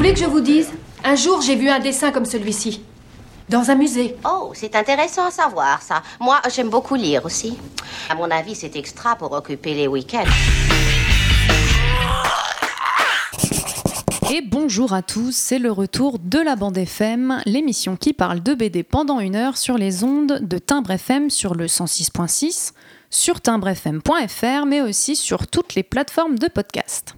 Voulez que je vous dise? Un jour, j'ai vu un dessin comme celui-ci. Dans un musée. Oh, c'est intéressant à savoir ça. Moi, j'aime beaucoup lire aussi. À mon avis, c'est extra pour occuper les week-ends. Et bonjour à tous, c'est le retour de la bande FM, l'émission qui parle de BD pendant une heure sur les ondes de Timbre FM sur le 106.6, sur timbrefm.fr, mais aussi sur toutes les plateformes de podcast.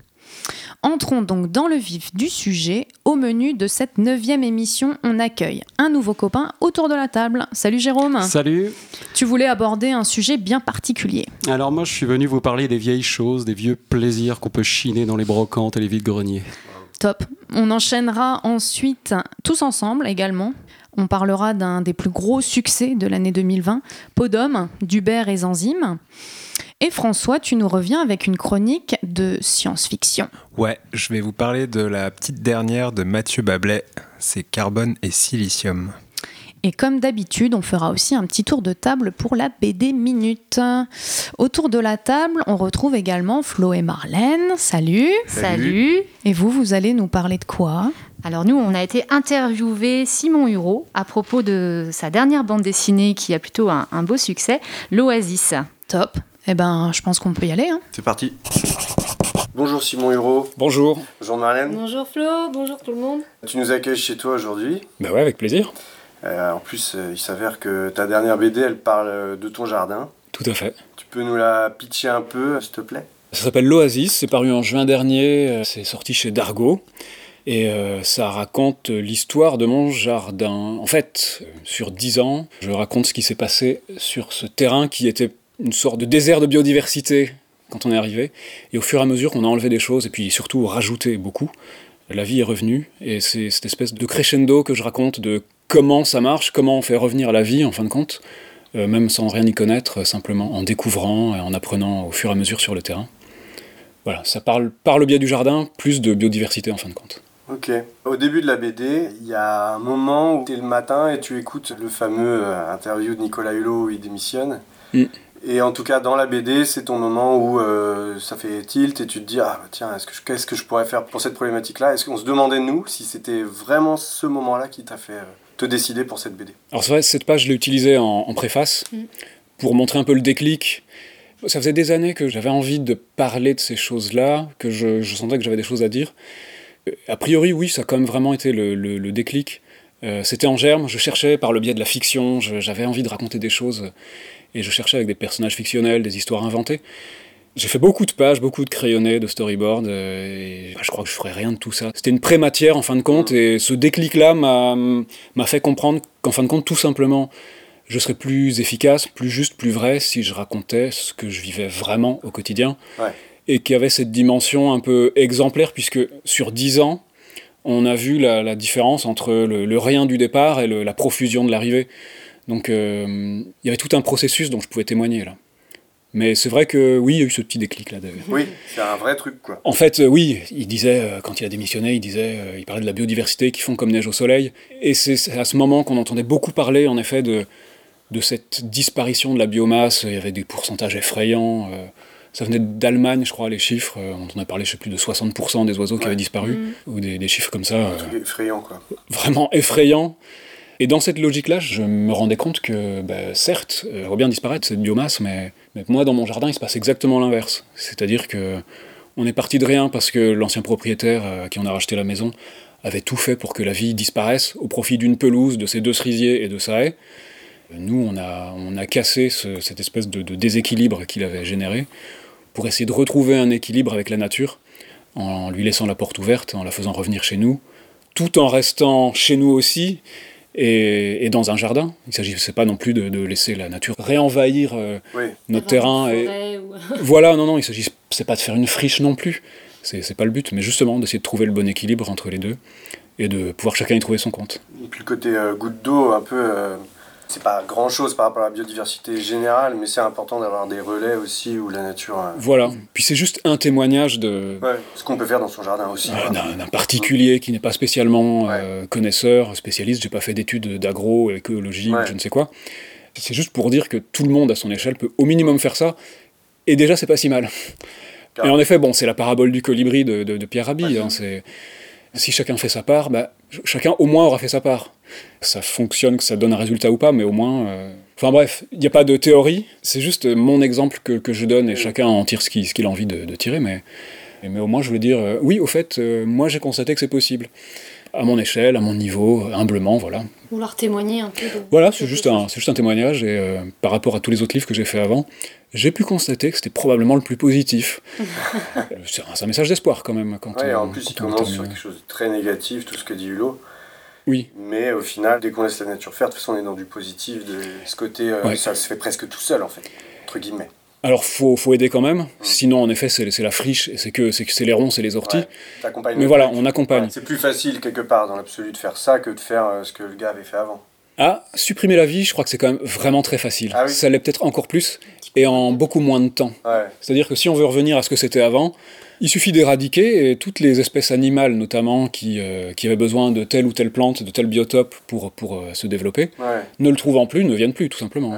Entrons donc dans le vif du sujet. Au menu de cette neuvième émission, on accueille un nouveau copain autour de la table. Salut Jérôme. Salut. Tu voulais aborder un sujet bien particulier. Alors moi, je suis venu vous parler des vieilles choses, des vieux plaisirs qu'on peut chiner dans les brocantes et les vides-greniers. Top. On enchaînera ensuite tous ensemble également. On parlera d'un des plus gros succès de l'année 2020, Podum, d'Hubert et Zanzime. Et François, tu nous reviens avec une chronique de science-fiction. Ouais, je vais vous parler de la petite dernière de Mathieu Bablet, c'est Carbone et Silicium. Et comme d'habitude, on fera aussi un petit tour de table pour la BD Minute. Autour de la table, on retrouve également Flo et Marlène. Salut. Salut. Et vous, vous allez nous parler de quoi? Alors nous, on a été interviewé Simon Hureau à propos de sa dernière bande dessinée qui a plutôt un, un beau succès, L'Oasis. Top. Eh ben, je pense qu'on peut y aller. Hein. C'est parti. Bonjour Simon Hureau. Bonjour. Bonjour Marlène. Bonjour Flo, bonjour tout le monde. Tu nous accueilles chez toi aujourd'hui. Bah ouais, avec plaisir. Euh, en plus, euh, il s'avère que ta dernière BD, elle parle euh, de ton jardin. Tout à fait. Tu peux nous la pitcher un peu, s'il te plaît? Ça s'appelle L'Oasis, c'est paru en juin dernier, c'est sorti chez Dargo. Et euh, ça raconte l'histoire de mon jardin. En fait, sur dix ans, je raconte ce qui s'est passé sur ce terrain qui était une sorte de désert de biodiversité quand on est arrivé. Et au fur et à mesure qu'on a enlevé des choses, et puis surtout rajouté beaucoup, la vie est revenue. Et c'est cette espèce de crescendo que je raconte de comment ça marche, comment on fait revenir à la vie en fin de compte, euh, même sans rien y connaître, simplement en découvrant et en apprenant au fur et à mesure sur le terrain. Voilà, ça parle par le biais du jardin, plus de biodiversité en fin de compte. Ok. Au début de la BD, il y a un moment où tu es le matin et tu écoutes le fameux euh, interview de Nicolas Hulot où il démissionne. Mm. Et en tout cas, dans la BD, c'est ton moment où euh, ça fait tilt et tu te dis Ah, bah, tiens, est-ce que je- qu'est-ce que je pourrais faire pour cette problématique-là? Est-ce qu'on se demandait, nous, si c'était vraiment ce moment-là qui t'a fait euh, te décider pour cette BD Alors c'est vrai, cette page, je l'ai utilisée en, en préface Mm. pour montrer un peu le déclic. Ça faisait des années que j'avais envie de parler de ces choses-là, que je, je sentais que j'avais des choses à dire. Euh, A priori, oui, ça a quand même vraiment été le, le- le déclic. Euh, C'était en germe, je cherchais par le biais de la fiction, je- j'avais envie de raconter des choses, et je cherchais avec des personnages fictionnels, des histoires inventées. J'ai fait beaucoup de pages, beaucoup de crayonnés, de storyboards, euh, et bah, je crois que je ferais rien de tout ça. C'était une pré-matière en fin de compte, et ce déclic-là m'a fait comprendre qu'en fin de compte, tout simplement, je serais plus efficace, plus juste, plus vrai si je racontais ce que je vivais vraiment au quotidien, Ouais. et qui avait cette dimension un peu exemplaire, puisque sur dix ans, on a vu la, la différence entre le, le rien du départ et le- la profusion de l'arrivée. Donc euh, il y avait tout un processus dont je pouvais témoigner là. Mais c'est vrai que oui, il y a eu ce petit déclic là. de- Oui, c'est un vrai truc, quoi. en fait, euh, oui, il disait, euh, quand il a démissionné, il disait, euh, il parlait de la biodiversité qui fond comme neige au soleil. Et c'est à ce moment qu'on entendait beaucoup parler, en effet, de, de cette disparition de la biomasse. Il y avait des pourcentages effrayants. ça venait d'Allemagne, je crois, les chiffres. on en a parlé, je sais plus, de 60% des oiseaux qui avaient disparu. Ou des, des chiffres comme ça, euh, Un truc effrayant, quoi. vraiment effrayants. Et dans cette logique-là, je me rendais compte que, bah, certes, euh, elle va bien disparaître cette biomasse, mais, moi, dans mon jardin, il se passe exactement l'inverse. C'est-à-dire que on est parti de rien parce que l'ancien propriétaire euh, à qui on a racheté la maison avait tout fait pour que la vie disparaisse au profit d'une pelouse, de ses deux cerisiers et de sa haie. Nous, on a, cassé ce- cette espèce de, de déséquilibre qu'il avait généré pour essayer de retrouver un équilibre avec la nature en lui laissant la porte ouverte, en la faisant revenir chez nous, tout en restant chez nous aussi, Et, et dans un jardin, il ne s'agissait pas non plus de, de laisser la nature réenvahir euh, Oui. notre terrain. Et... Voilà, non, non, il s'agit, c'est pas de faire une friche non plus. C'est, c'est pas le but, mais justement d'essayer de trouver le bon équilibre entre les deux et de pouvoir chacun y trouver son compte. Et puis le côté euh, goutte d'eau, un peu, euh, c'est pas grand chose par rapport à la biodiversité générale, mais c'est important d'avoir des relais aussi où la nature. euh, Voilà. Puis c'est juste un témoignage de, Ouais, ce qu'on peut faire dans son jardin aussi. euh, quoi. d'un, particulier qui n'est pas spécialement euh, connaisseur, spécialiste. J'ai pas fait d'études d'agro, écologie, ou Ouais. je ne sais quoi. C'est juste pour dire que tout le monde à son échelle peut au minimum faire ça. Et déjà, c'est pas si mal. Et en effet, bon, c'est la parabole du colibri de, de- de Pierre Rabhi. hein, si chacun fait sa part, bah, chacun au moins aura fait sa part. Ça fonctionne, que ça donne un résultat ou pas, mais au moins. euh, Enfin bref, il n'y a pas de théorie. C'est juste mon exemple que, que je donne et chacun en tire ce qu'il a envie de, de tirer. Mais, mais au moins, je voulais dire, euh, oui, au fait, euh, moi j'ai constaté que c'est possible. À mon échelle, à mon niveau, humblement, voilà. Ou leur témoigner un peu de... Voilà, c'est juste, un, c'est juste un témoignage, et euh, par rapport à tous les autres livres que j'ai fait avant, j'ai pu constater que c'était probablement le plus positif. C'est, un, message d'espoir quand même. Quand, Ouais, en plus, il quand commence sur quelque chose de très négatif, tout ce que dit Hulot. Oui. Mais au final, dès qu'on laisse la nature faire, de toute façon, on est dans du positif, de ce côté, euh, Ouais. ça se fait presque tout seul, en fait, entre guillemets. Alors, faut, faut aider quand même, sinon, en effet, c'est, c'est la friche, et c'est que c'est, que c'est les ronds, c'est les orties. Ouais, Mais voilà, on accompagne. Ouais, c'est plus facile, quelque part, dans l'absolu, de faire ça que de faire euh, ce que le gars avait fait avant. Ah, supprimer la vie, je crois que c'est quand même vraiment très facile. Ah oui. Ça l'est peut-être encore plus, et en beaucoup moins de temps. Ouais. C'est-à-dire que si on veut revenir à ce que c'était avant, il suffit d'éradiquer et toutes les espèces animales, notamment, qui, euh, qui avaient besoin de telle ou telle plante, de tel biotope pour, pour euh, se développer, Ouais. ne le trouvant plus, ne viennent plus, tout simplement.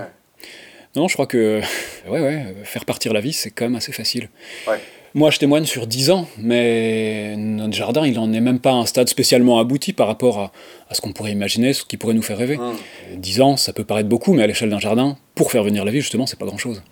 Non, je crois que ouais, ouais, faire partir la vie, c'est quand même assez facile. Ouais. Moi, je témoigne sur 10 ans, mais notre jardin, il n'en est même pas à un stade spécialement abouti par rapport à, à ce qu'on pourrait imaginer, ce qui pourrait nous faire rêver. Hum. 10 ans, ça peut paraître beaucoup, mais à l'échelle d'un jardin, pour faire venir la vie, justement, c'est pas grand-chose.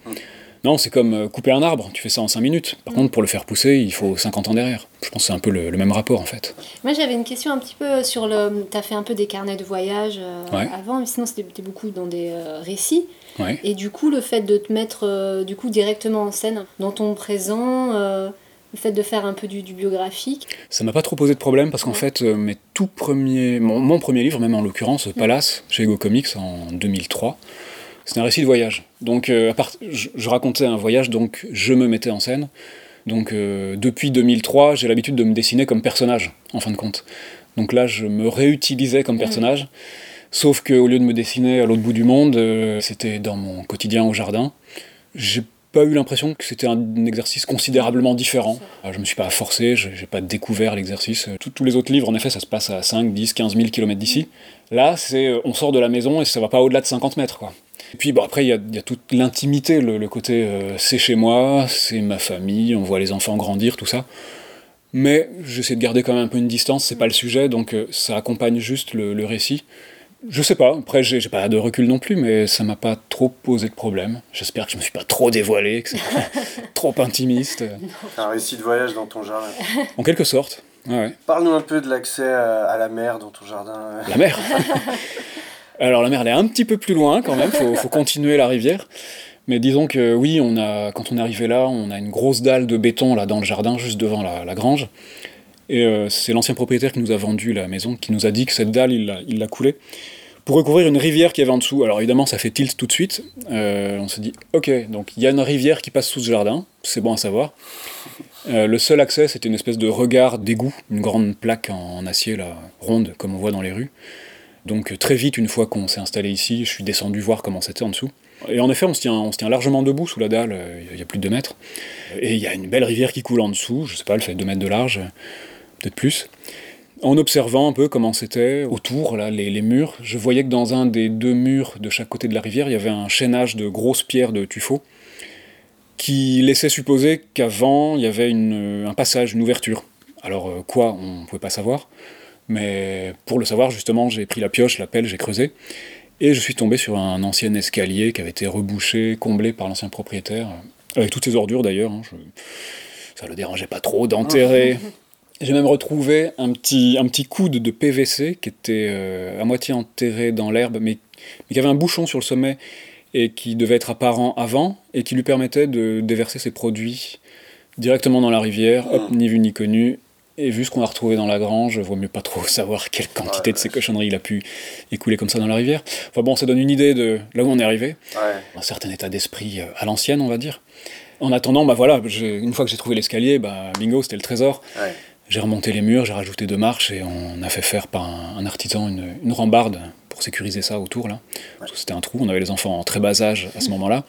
Non, c'est comme euh, couper un arbre, tu fais ça en 5 minutes. Par contre, pour le faire pousser, il faut 50 ans derrière. Je pense que c'est un peu le, le même rapport, en fait. Moi, j'avais une question un petit peu sur le. Tu as fait un peu des carnets de voyage euh, Ouais. avant, mais sinon, c'était beaucoup dans des euh, récits. Ouais. Et du coup, le fait de te mettre euh, du coup directement en scène dans ton présent, euh, le fait de faire un peu du, du biographique. Ça m'a pas trop posé de problème parce qu'en fait, euh, mes tout premiers, mon, mon premier livre, même en l'occurrence, Palace, chez Ego Comics en 2003, c'était un récit de voyage. Donc, à part, je, je racontais un voyage, donc je me mettais en scène. Donc, depuis 2003, j'ai l'habitude de me dessiner comme personnage, en fin de compte. Donc là, je me réutilisais comme personnage. Sauf qu'au lieu de me dessiner à l'autre bout du monde, euh, c'était dans mon quotidien au jardin. J'ai pas eu l'impression que c'était un exercice considérablement différent. Euh, Je me suis pas forcé, j'ai pas découvert l'exercice. Euh, Tous- les autres livres, en effet, ça se passe à 5, 10, 15 000 km d'ici. Là, c'est euh, on sort de la maison et ça va pas au-delà de 50 mètres. Quoi. Et puis bon, après, il y a, il y a toute l'intimité, le, le côté euh, c'est chez moi, c'est ma famille, on voit les enfants grandir, tout ça. Mais j'essaie de garder quand même un peu une distance, c'est pas le sujet, donc euh, ça accompagne juste le, le récit. Je sais pas, après j'ai j'ai pas de recul non plus, mais ça m'a pas trop posé de problème. J'espère que je me suis pas trop dévoilé, que c'est pas trop intimiste. Un récit de voyage dans ton jardin. En quelque sorte, ouais. Parle-nous un peu de l'accès à, la mer dans ton jardin. La mer Alors la mer, elle est un petit peu plus loin quand même, faut, faut continuer la rivière. Mais disons que oui, on a, quand on est arrivé là, on a une grosse dalle de béton là dans le jardin, juste devant la, la grange. Et euh, c'est l'ancien propriétaire qui nous a vendu la maison, qui nous a dit que cette dalle, il l'a coulée pour recouvrir une rivière qui avait en dessous. Alors évidemment, ça fait tilt tout de suite. Euh, on s'est dit, ok, donc il y a une rivière qui passe sous ce jardin, c'est bon à savoir. Euh, le seul accès, c'était une espèce de regard d'égout, une grande plaque en acier ronde, comme on voit dans les rues. Donc très vite, une fois qu'on s'est installé ici, je suis descendu voir comment c'était en dessous. Et en effet, on se tient, se largement debout sous la dalle, il y a plus de 2 mètres. Et il y a une belle rivière qui coule en dessous, je sais pas, elle fait 2 mètres de large, peut-être plus. En observant un peu comment c'était autour, là, les, murs, je voyais que dans un des deux murs de chaque côté de la rivière, il y avait un chaînage de grosses pierres de tuffeau qui laissait supposer qu'avant, il y avait une- un passage, une ouverture. Alors euh, quoi, on ne pouvait pas savoir. Mais pour le savoir, justement, j'ai pris la pioche, la pelle, j'ai creusé. Et je suis tombé sur un ancien escalier qui avait été rebouché, comblé par l'ancien propriétaire, euh, avec toutes ses ordures d'ailleurs. hein, Ça le dérangeait pas trop d'enterrer. J'ai même retrouvé un petit, un petit coude de PVC qui était euh, à moitié enterré dans l'herbe, mais, mais qui avait un bouchon sur le sommet et qui devait être apparent avant, et qui lui permettait de déverser ses produits directement dans la rivière, hop, ni vu ni connu, Et vu ce qu'on a retrouvé dans la grange, vaut mieux pas trop savoir quelle quantité de ces cochonneries il a pu écouler comme ça dans la rivière. Enfin bon, ça donne une idée de là où on est arrivé. Un certain état d'esprit euh, à l'ancienne, on va dire. En attendant, bah voilà, une fois que j'ai trouvé l'escalier, bah bingo, c'était le trésor. Ouais. J'ai remonté les murs, j'ai rajouté deux marches et on a fait faire par un, un artisan une, une rambarde pour sécuriser ça autour là. C'était un trou, on avait les enfants en très bas âge à ce moment-là.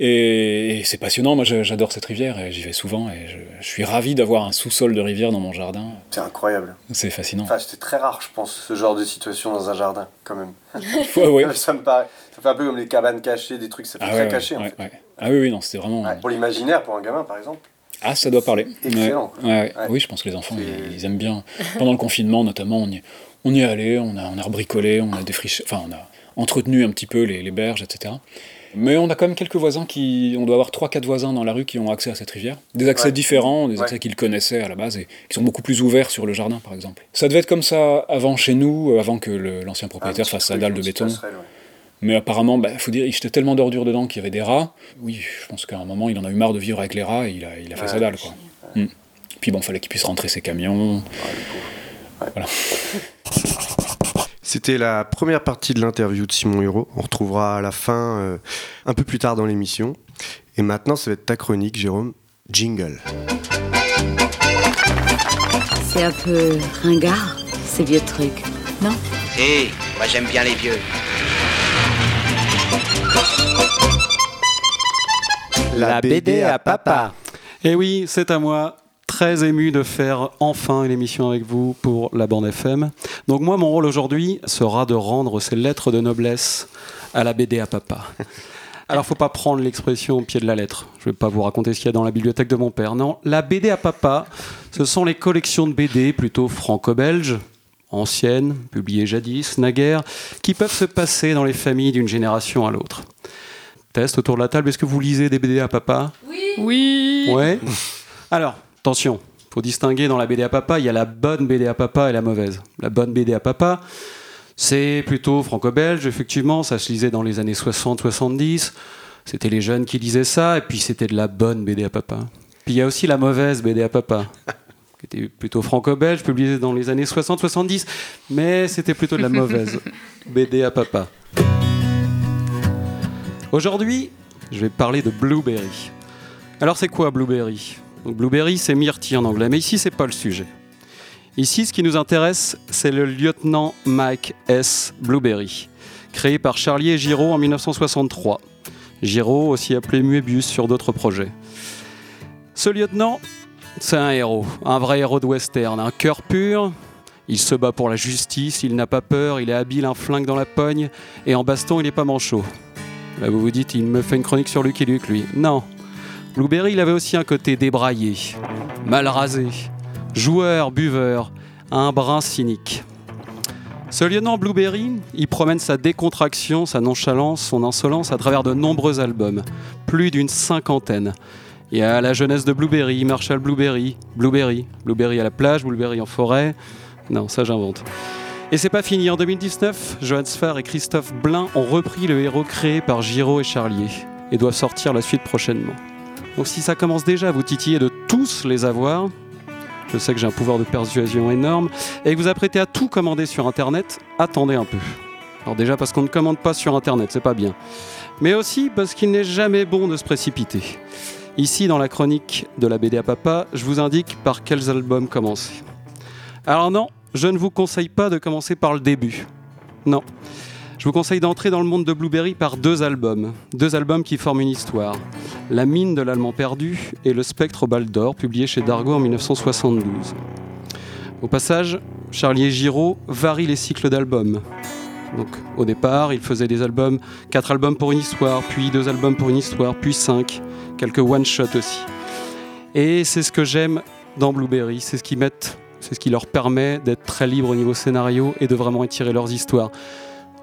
Et, c'est passionnant, moi j'adore cette rivière et j'y vais souvent et je, je suis ravi d'avoir un sous-sol de rivière dans mon jardin. C'est incroyable. C'est fascinant. Enfin, c'était très rare, je pense, ce genre de situation dans un jardin, quand même. Ouais, ouais. ça me paraît. Ça fait un peu comme les cabanes cachées, des trucs, ça fait Ah très ouais, caché, en fait. Ah oui, oui, non, c'était vraiment. Pour l'imaginaire, pour un gamin, par exemple. Ah, ça doit parler. Excellent, Ouais, ouais, ouais. Oui, je pense que les enfants, ils, ils aiment bien. Pendant le confinement, notamment, on y, on y est allé, on a, on a rebricolé, on a défriché, enfin, on a entretenu un petit peu les, les berges, etc. Mais on a quand même quelques voisins qui. On doit avoir 3-4 voisins dans la rue qui ont accès à cette rivière. Des accès Ouais. différents, des Ouais. accès qu'ils connaissaient à la base et qui sont beaucoup plus ouverts sur le jardin, par exemple. Ça devait être comme ça avant chez nous, euh, avant que l'ancien propriétaire fasse sa dalle de béton. Mais apparemment, bah, faut dire, il jetait tellement d'ordures dedans qu'il y avait des rats. Oui, je pense qu'à un moment, il en a eu marre de vivre avec les rats et il a, il a fait Ouais, sa dalle. Quoi. Mm. Puis bon, fallait qu'il puisse rentrer ses camions. Voilà. C'était la première partie de l'interview de Simon Hureau. On retrouvera à la fin, euh, un peu plus tard dans l'émission. Et maintenant, ça va être ta chronique, Jérôme. Jingle. C'est un peu ringard, ces vieux trucs, non? Si, moi j'aime bien les vieux. La BD à papa. Et oui, c'est à moi. Très ému de faire enfin une émission avec vous pour la bande FM. Donc moi, mon rôle aujourd'hui sera de rendre ces lettres de noblesse à la BD à papa. Alors, faut pas prendre l'expression au pied de la lettre. Je vais pas vous raconter ce qu'il y a dans la bibliothèque de mon père. Non, la BD à papa, ce sont les collections de BD plutôt franco-belges, anciennes, publiées jadis, naguère, qui peuvent se passer dans les familles d'une génération à l'autre. Test autour de la table, est-ce que vous lisez des BD à papa? Oui. Oui. Ouais. Alors, attention, faut distinguer dans la BD à papa, il y a la bonne BD à papa et la mauvaise. La bonne BD à papa, c'est plutôt franco-belge, effectivement, ça se lisait dans les années 60-70. C'était les jeunes qui lisaient ça, et puis c'était de la bonne BD à papa. Puis il y a aussi la mauvaise BD à papa, qui était plutôt franco-belge, publiée dans les années 60-70, mais c'était plutôt de la mauvaise BD à papa. Aujourd'hui, je vais parler de Blueberry. Alors c'est quoi Blueberry? Donc, Blueberry, c'est myrtille en anglais, mais ici c'est pas le sujet. Ici, ce qui nous intéresse, c'est le lieutenant Mike S. Blueberry, créé par Charlie et Giraud en 1963. Giraud, aussi appelé Muebius sur d'autres projets. Ce lieutenant, c'est un héros, un vrai héros de western, un cœur pur. Il se bat pour la justice, il n'a pas peur, il est habile, un flingue dans la pogne, et en baston, il n'est pas manchot. Là, vous vous dites, il me fait une chronique sur Lucky Luke, lui. Non. Blueberry, il avait aussi un côté débraillé, mal rasé, joueur, buveur, un brin cynique. Ce lieutenant Blueberry, il promène sa décontraction, sa nonchalance, son insolence à travers de nombreux albums, plus d'une cinquantaine. Il y a la jeunesse de Blueberry, Marshall Blueberry, Blueberry, Blueberry à la plage, Blueberry en forêt. Non, ça j'invente. Et c'est pas fini. En 2019, Johan Sfar et Christophe Blain ont repris le héros créé par Giraud et Charlier et doivent sortir la suite prochainement. Donc si ça commence déjà à vous titiller de tous les avoir, je sais que j'ai un pouvoir de persuasion énorme, et que vous apprêtez à tout commander sur Internet, attendez un peu. Alors déjà parce qu'on ne commande pas sur Internet, c'est pas bien. Mais aussi parce qu'il n'est jamais bon de se précipiter. Ici, dans la chronique de la BD à papa, je vous indique par quels albums commencer. Alors non, je ne vous conseille pas de commencer par le début. Non. Je vous conseille d'entrer dans le monde de Blueberry par deux albums. Deux albums qui forment une histoire. La mine de l'Allemand perdu et Le spectre au bal d'or, publié chez Dargaud en 1972. Au passage, Charlie et Giraud varient les cycles d'albums. Donc, au départ, il faisait des albums, quatre albums pour une histoire, puis deux albums pour une histoire, puis cinq, quelques one-shots aussi. Et c'est ce que j'aime dans Blueberry, c'est ce qui mettent, c'est ce qui leur permet d'être très libres au niveau scénario et de vraiment étirer leurs histoires.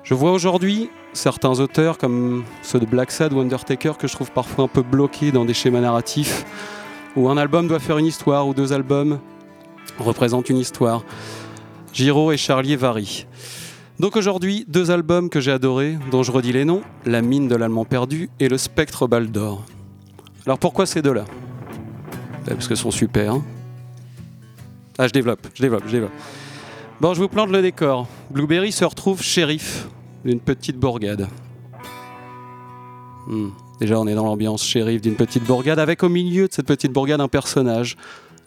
Je vois aujourd'hui certains auteurs comme ceux de Black Sad ou Undertaker que je trouve parfois un peu bloqués dans des schémas narratifs où un album doit faire une histoire ou deux albums représentent une histoire. Giraud et Charlier varient. Donc aujourd'hui, deux albums que j'ai adorés, dont je redis les noms, La mine de l'Allemand perdu et Le spectre bal d'or. Alors pourquoi ces deux-là? Ben, Parce qu'ils sont super. hein. Ah, je développe, je développe, je développe. Bon, je vous plante le décor. Blueberry se retrouve shérif d'une petite bourgade. Hmm. Déjà, on est dans l'ambiance shérif d'une petite bourgade, avec au milieu de cette petite bourgade un personnage,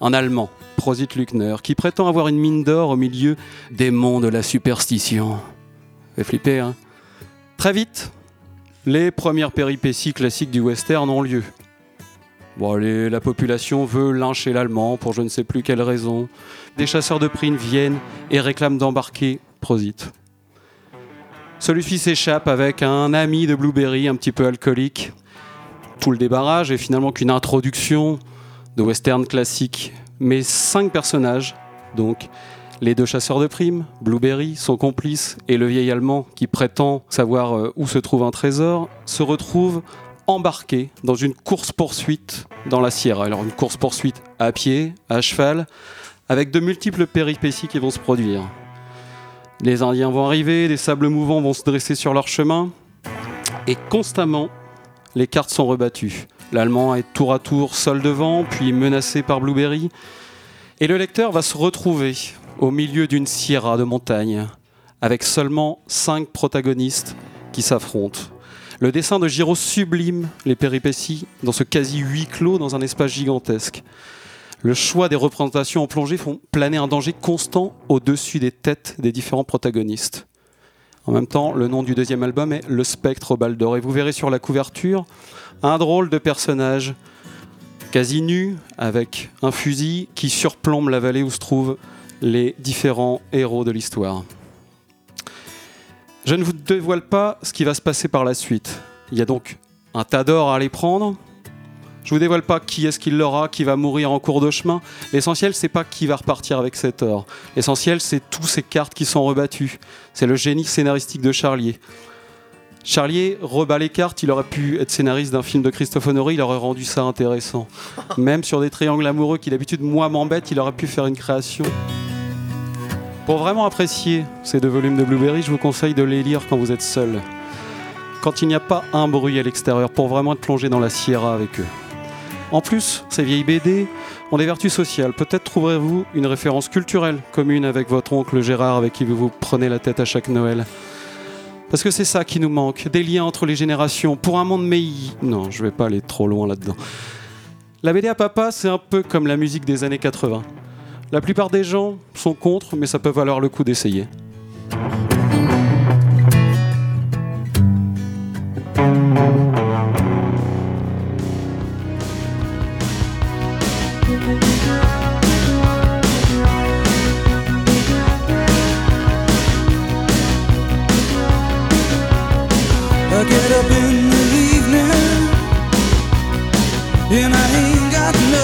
un Allemand, Prosit Luckner, qui prétend avoir une mine d'or au milieu des monts de la superstition. Fait flipper, hein? Très vite, les premières péripéties classiques du western ont lieu. Bon, la population veut lyncher l'Allemand pour je ne sais plus quelle raison. Des chasseurs de primes viennent et réclament d'embarquer Prosit. Celui-ci s'échappe avec un ami de Blueberry un petit peu alcoolique. Tout le débarrage est finalement qu'une introduction de western classique. Mais cinq personnages, donc les deux chasseurs de primes, Blueberry, son complice, et le vieil Allemand qui prétend savoir euh, où se trouve un trésor, se retrouvent embarqués dans une course-poursuite dans la Sierra. Alors une course-poursuite à pied, à cheval, avec de multiples péripéties qui vont se produire. Les Indiens vont arriver, des sables mouvants vont se dresser sur leur chemin, et constamment, les cartes sont rebattues. L'Allemand est tour à tour seul devant, puis menacé par Blueberry, et le lecteur va se retrouver au milieu d'une sierra de montagne, avec seulement cinq protagonistes qui s'affrontent. Le dessin de Giraud sublime les péripéties dans ce quasi huis clos dans un espace gigantesque. Le choix des représentations en plongée font planer un danger constant au-dessus des têtes des différents protagonistes. En même temps, le nom du deuxième album est Le Spectre au bal d'or. Et vous verrez sur la couverture un drôle de personnage, quasi nu, avec un fusil qui surplombe la vallée où se trouvent les différents héros de l'histoire. Je ne vous dévoile pas ce qui va se passer par la suite. Il y a donc un tas d'or à aller prendre. Je vous dévoile pas qui est-ce qu'il l'aura, qui va mourir en cours de chemin. L'essentiel, c'est pas qui va repartir avec cet or. L'essentiel, c'est toutes ces cartes qui sont rebattues. C'est le génie scénaristique de Charlier. Charlier rebat les cartes, il aurait pu être scénariste d'un film de Christophe Honoré, il aurait rendu ça intéressant. Même sur des triangles amoureux qui d'habitude moi m'embêtent, il aurait pu faire une création. Pour vraiment apprécier ces deux volumes de Blueberry, je vous conseille de les lire quand vous êtes seul. Quand il n'y a pas un bruit à l'extérieur, pour vraiment être plongé dans la Sierra avec eux. En plus, ces vieilles BD ont des vertus sociales. Peut-être trouverez-vous une référence culturelle commune avec votre oncle Gérard avec qui vous prenez la tête à chaque Noël. Parce que c'est ça qui nous manque, des liens entre les générations, pour un monde meilleur. Non, je vais pas aller trop loin là-dedans. La BD à papa, c'est un peu comme la musique des années 80. La plupart des gens sont contre, mais ça peut valoir le coup d'essayer. Get up in the evening. And I ain't got nothing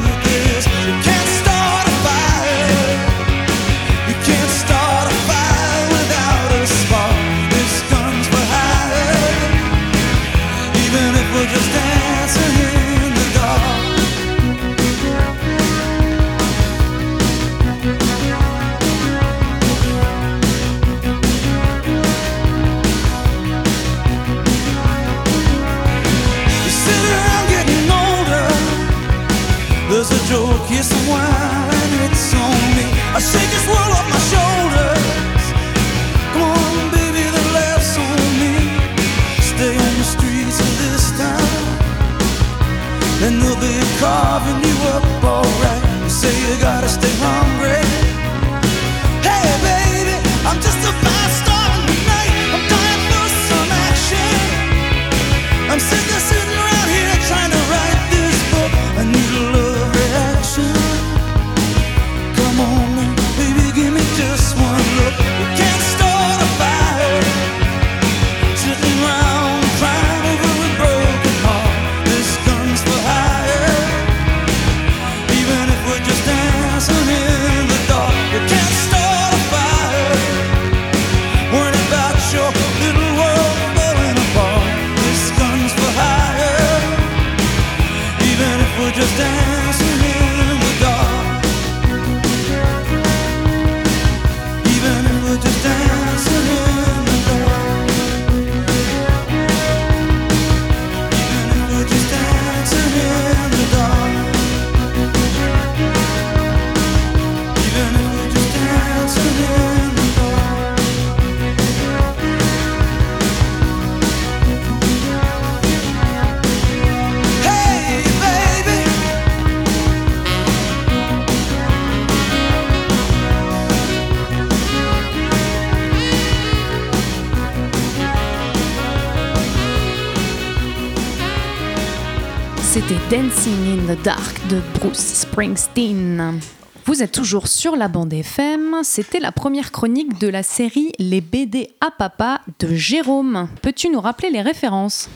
Dark de Bruce Springsteen. Vous êtes toujours sur la bande FM. C'était la première chronique de la série Les BD à papa de Jérôme. Peux-tu nous rappeler les références?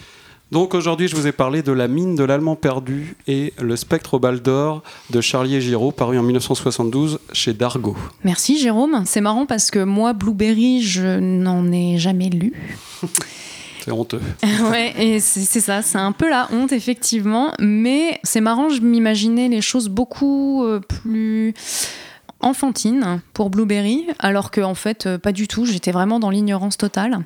Donc aujourd'hui, je vous ai parlé de La mine de l'Allemand perdu et Le spectre au bal d'or de Charlier Giraud, paru en 1972 chez Dargaud. Merci Jérôme. C'est marrant parce que moi, Blueberry, je n'en ai jamais lu. C'est honteux. ouais, et c'est ça, c'est un peu la honte, effectivement. Mais c'est marrant, je m'imaginais les choses beaucoup euh, plus enfantines pour Blueberry, alors que en fait, euh, pas du tout. J'étais vraiment dans l'ignorance totale.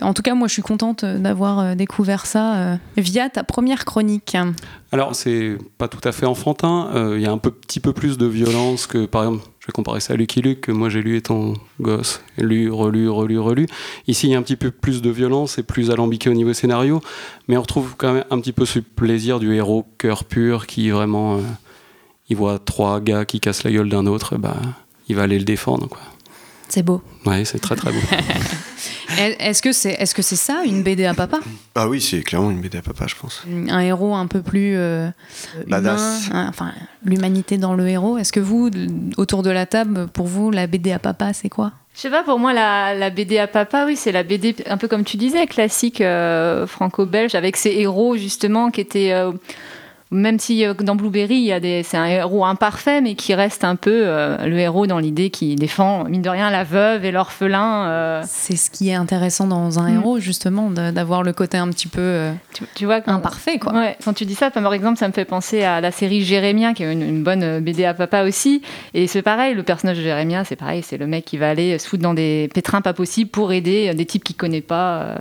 En tout cas, moi, je suis contente d'avoir euh, découvert ça euh, via ta première chronique. Alors, c'est pas tout à fait enfantin. euh, Il y a un petit peu plus de violence que, par exemple, je vais comparer ça à Lucky Luke, que moi j'ai lu étant gosse. Lu, relu, relu, relu. Ici, il y a un petit peu plus de violence et plus alambiqué au niveau scénario. Mais on retrouve quand même un petit peu ce plaisir du héros cœur pur qui vraiment. euh, il voit trois gars qui cassent la gueule d'un autre, bah, il va aller le défendre. Quoi. C'est beau. Ouais, c'est très très beau. Est- Est-ce que c'est est -ce c'est ça, une BD à papa? Ah oui, c'est clairement une BD à papa, je pense. un héros un peu plus euh, Badass. humain, hein, enfin l'humanité dans le héros. Est-ce que vous, autour de la table, pour vous, la BD à papa, c'est quoi? Je sais pas, pour moi, la, la BD à papa, oui, c'est la BD, un peu comme tu disais, classique euh, franco-belge, avec ses héros, justement, qui étaient. euh, même si euh, dans Blueberry, il y a des, c'est un héros imparfait, mais qui reste un peu euh, le héros dans l'idée qui défend, mine de rien, la veuve et l'orphelin. euh. C'est ce qui est intéressant dans un Mm. héros, justement, d'avoir le côté un petit peu euh, Tu, tu vois, quand, imparfait, quoi. Ouais, quand tu dis ça, par exemple, ça me fait penser à la série Jérémien, qui est une, une bonne BD à papa aussi. Et c'est pareil, le personnage de Jérémien, c'est pareil, c'est le mec qui va aller se foutre dans des pétrins pas possibles pour aider des types qu'il connaît pas. euh.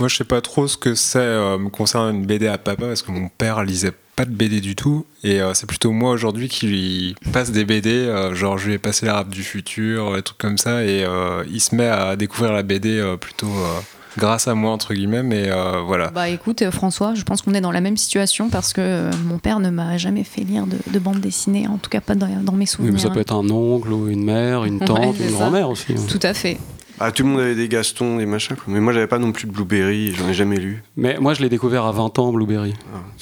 Moi, je sais pas trop ce que c'est euh, me concernant une BD à papa parce que mon père lisait pas de BD du tout et euh, c'est plutôt moi aujourd'hui qui lui passe des BD. euh, genre, je lui ai passé la rap du futur, euh, des trucs comme ça et euh, il se met à découvrir la BD euh, plutôt euh, grâce à moi entre guillemets. Mais euh, voilà. Bah écoute, François, je pense qu'on est dans la même situation parce que mon père ne m'a jamais fait lire de, de bande dessinée, en tout cas pas dans, dans mes Oui, souvenirs. mais ça peut être un oncle ou une mère, une tante, une grand-mère aussi. hein. Tout à fait. Ah, tout le monde avait des Gastons, des machins, quoi. mais moi j'avais pas non plus de Blueberry, j'en ai jamais lu. Mais moi, je l'ai découvert à 20 ans, Blueberry.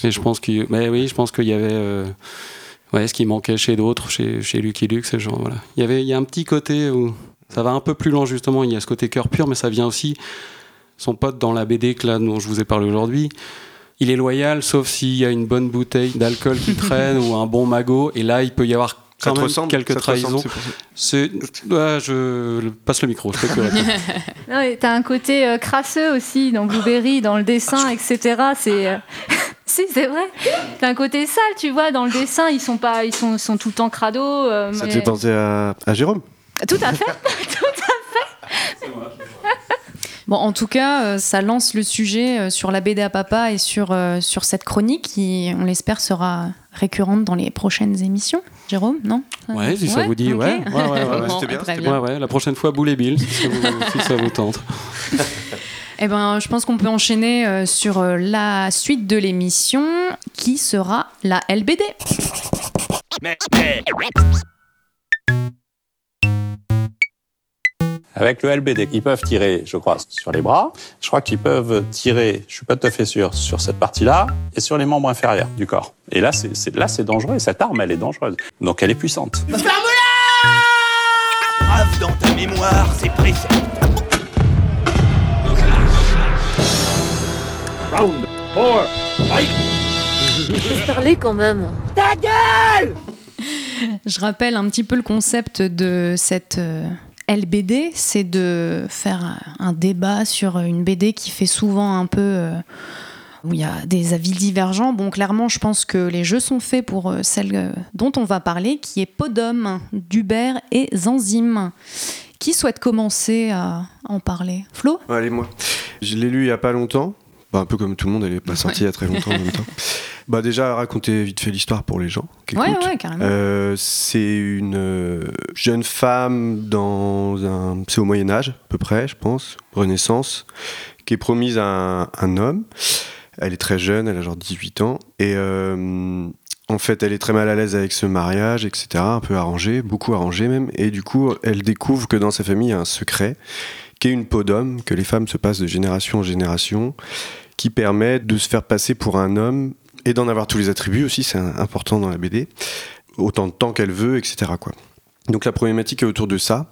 et je pense qu'il, mais oui, je pense qu'il y avait, euh, ouais, ce qui manquait chez d'autres, chez, chez Lucky Luke, c'est genre, voilà. Il y avait, il y a un petit côté où ça va un peu plus loin justement. Il y a ce côté cœur pur, mais ça vient aussi. Son pote dans la BD que là, dont je vous ai parlé aujourd'hui. Il est loyal, sauf s'il y a une bonne bouteille d'alcool qui traîne ou un bon magot. Et là, il peut y avoir quand te même quelques Ça te trahisons. c'est ça. Ouais, je passe le micro. Je peux t'as un côté euh, crasseux aussi dans Blueberry, dans le dessin, etc. C'est. euh, si, c'est vrai. T'as un côté sale, tu vois, dans le dessin, ils sont pas, ils sont, sont tout le temps crado. euh, Ça te mais- fait penser à, à Jérôme? Tout à fait, tout à fait. Bon, en tout cas, euh, ça lance le sujet euh, sur la BD à papa et sur, euh, sur cette chronique qui, on l'espère, sera récurrente dans les prochaines émissions. Jérôme, non Ouais, si ça vous dit, ok. ouais. ouais, ouais, ouais. Bon, bien, Ouais, ouais, la prochaine fois, boule et Bill, si ça vous, si ça vous tente. Eh ben, je pense qu'on peut enchaîner euh, sur euh, la suite de l'émission qui sera la LBD. Avec le LBD, ils peuvent tirer, je crois, sur les bras. Je crois qu'ils peuvent tirer, je suis pas tout à fait sûr, sur cette partie-là et sur les membres inférieurs du corps. Et là, c'est là, c'est dangereux. Cette arme, elle est dangereuse. Donc, elle est puissante. Grave dans ta mémoire, c'est précis. Round 4, fight Laisse parler quand même. Ta gueule Je rappelle un petit peu le concept de cette euh, LBD, c'est de faire un- débat sur une BD qui fait souvent un peu euh, où il y a des avis divergents. Bon, clairement, je pense que les jeux sont faits pour euh, celle euh, dont on va parler, qui est Podum, d'Uber et Zanzim. Qui souhaite commencer à en parler? Flo? Allez, moi. Je l'ai lu il y a pas longtemps. Bah, un peu comme tout le monde, elle est pas sortie il y a très longtemps en même temps. Bah déjà, raconter vite fait l'histoire pour les gens qui Ouais, écoutent. ouais, carrément. Euh, c'est une euh, jeune femme dans un... C'est au Moyen-Âge, à peu près, je pense, Renaissance, qui est promise à un, un homme. Elle est très jeune, elle a genre 18 ans. Et euh, en fait, elle est très mal à l'aise avec ce mariage, etc. Un peu arrangé, beaucoup arrangé même. Et du coup, elle découvre que dans sa famille, il y a un secret, qui est une peau d'homme, que les femmes se passent de génération en génération, qui permet de se faire passer pour un homme et d'en avoir tous les attributs aussi, c'est important dans la BD, autant de temps qu'elle veut, etc. Quoi. Donc la problématique est autour de ça.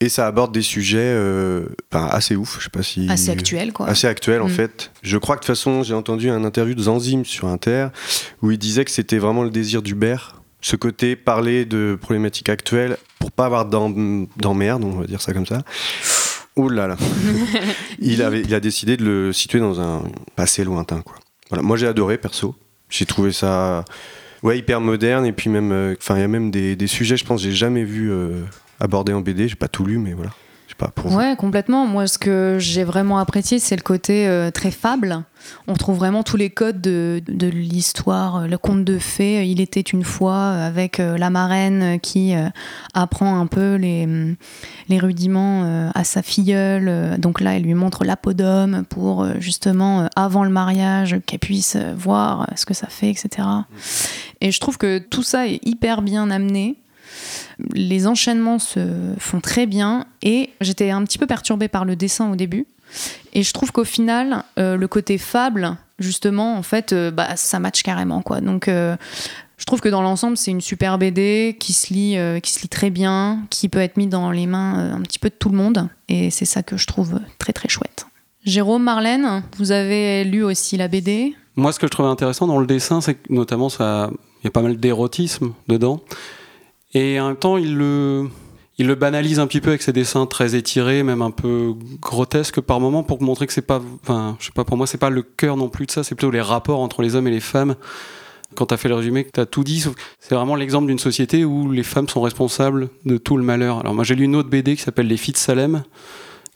Et ça aborde des sujets euh, assez ouf, je sais pas si. Assez actuels, quoi. Assez actuels, en Mm. fait. Je crois que de toute façon, j'ai entendu un interview de Zanzim sur Inter où il disait que c'était vraiment le désir d'Hubert, ce côté parler de problématiques actuelles pour pas avoir d'em- d'emmerde, on va dire ça comme ça. Ouh là là. il, avait, il a décidé de le situer dans un passé lointain, quoi. Voilà. Moi, j'ai adoré, perso. J'ai trouvé ça ouais, hyper moderne et puis même, euh, enfin, il y a même des, des sujets, je pense, que j'ai jamais vu euh, abordés en BD. J'ai pas tout lu, mais voilà. Pas pour vous. Ouais, complètement. Moi, ce que j'ai vraiment apprécié, c'est le côté euh, très fable. On retrouve vraiment tous les codes de, de l'histoire, euh, le conte de fées. Il était une fois euh, avec euh, la marraine euh, qui euh, apprend un peu les, hum, les rudiments euh, à sa filleule. Euh, Donc là, elle lui montre l'apodome pour euh, justement, euh, avant le mariage, qu'elle puisse euh, voir euh, ce que ça fait, etc. Et je trouve que tout ça est hyper bien amené. Les enchaînements se font très bien et j'étais un petit peu perturbée par le dessin au début. Et je trouve qu'au final, euh, le côté fable, justement, en fait, euh, bah, ça match carrément. Quoi. Donc, euh, je trouve que dans l'ensemble, c'est une super BD qui se, lit, qui se lit très bien, qui peut être mise dans les mains un petit peu de tout le monde. Et c'est ça que je trouve très très chouette. Jérôme, Marlène, vous avez lu aussi la BD Moi, ce que je trouvais intéressant dans le dessin, c'est que notamment, il y a pas mal d'érotisme dedans. Et en même temps, il le, banalise un petit peu avec ses dessins très étirés, même un peu grotesques par moments, pour montrer que c'est pas, enfin, je sais pas, pour moi, c'est pas le cœur non plus de ça, c'est plutôt les rapports entre les hommes et les femmes. Quand tu as fait le résumé, que tu as tout dit, c'est vraiment l'exemple d'une société où les femmes sont responsables de tout le malheur. Alors moi j'ai lu une autre BD qui s'appelle Les filles de Salem,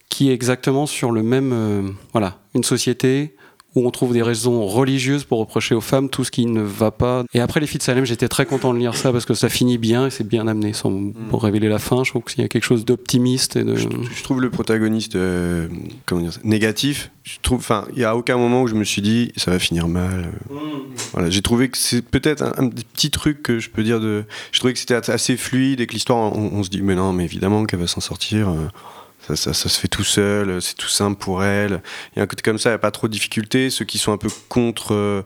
qui est exactement sur le même, euh, voilà, une société où on trouve des raisons religieuses pour reprocher aux femmes tout ce qui ne va pas. Et après les filles de Salem, j'étais très content de lire ça parce que ça finit bien et c'est bien amené, sans pour révéler la fin. Je trouve qu'il y a quelque chose d'optimiste de. Je trouve le protagoniste euh, comment dire négatif. Je trouve, enfin, il y a aucun moment où je me suis dit ça va finir mal. euh. Voilà, j'ai trouvé que c'est peut-être un, petits trucs que je peux dire de. Je trouvais que c'était assez fluide et que l'histoire, on, on se dit mais non, mais évidemment qu'elle va s'en sortir. euh, Ça, ça- ça se fait tout seul, euh, c'est tout simple pour elle. Il y a un côté comme ça, il n'y a pas trop de difficultés. Ceux qui sont un peu contre, euh,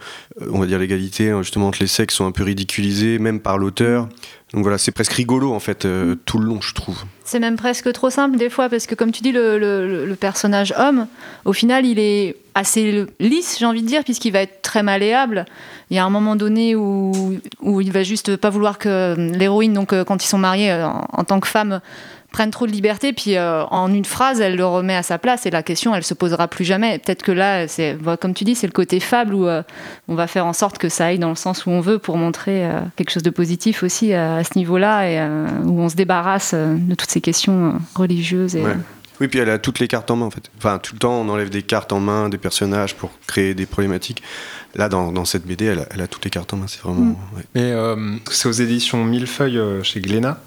on va dire, l'égalité, hein, justement, entre les sexes, sont un peu ridiculisés, même par l'auteur. Donc voilà, c'est presque rigolo, en fait, euh, tout le long, je trouve. C'est même presque trop simple des fois, parce que comme tu dis, le, le- le personnage homme, au final, il est assez lisse, j'ai envie de dire, puisqu'il va être très malléable. Il y a un moment donné où, où il va juste pas vouloir que l'héroïne, donc quand ils sont mariés en, en tant que femme, prenne trop de liberté, puis euh, en une phrase, elle le remet à sa place et la question, elle se posera plus jamais. Peut-être que là, c'est, voilà, comme tu dis, c'est le côté fable où euh, on va faire en sorte que ça aille dans le sens où on veut pour montrer euh, quelque chose de positif aussi euh, à ce niveau-là et euh, où on se débarrasse euh, de toutes ces questions euh, religieuses. Et, Ouais. Oui, puis elle a toutes les cartes en main en fait. Enfin, tout le temps, on enlève des cartes en main des personnages pour créer des problématiques. Là, dans, dans cette BD, elle a, elle a toutes les cartes en main. C'est vraiment. Mm. ouais. Mais euh, c'est aux éditions Millefeuille euh, chez Glénat.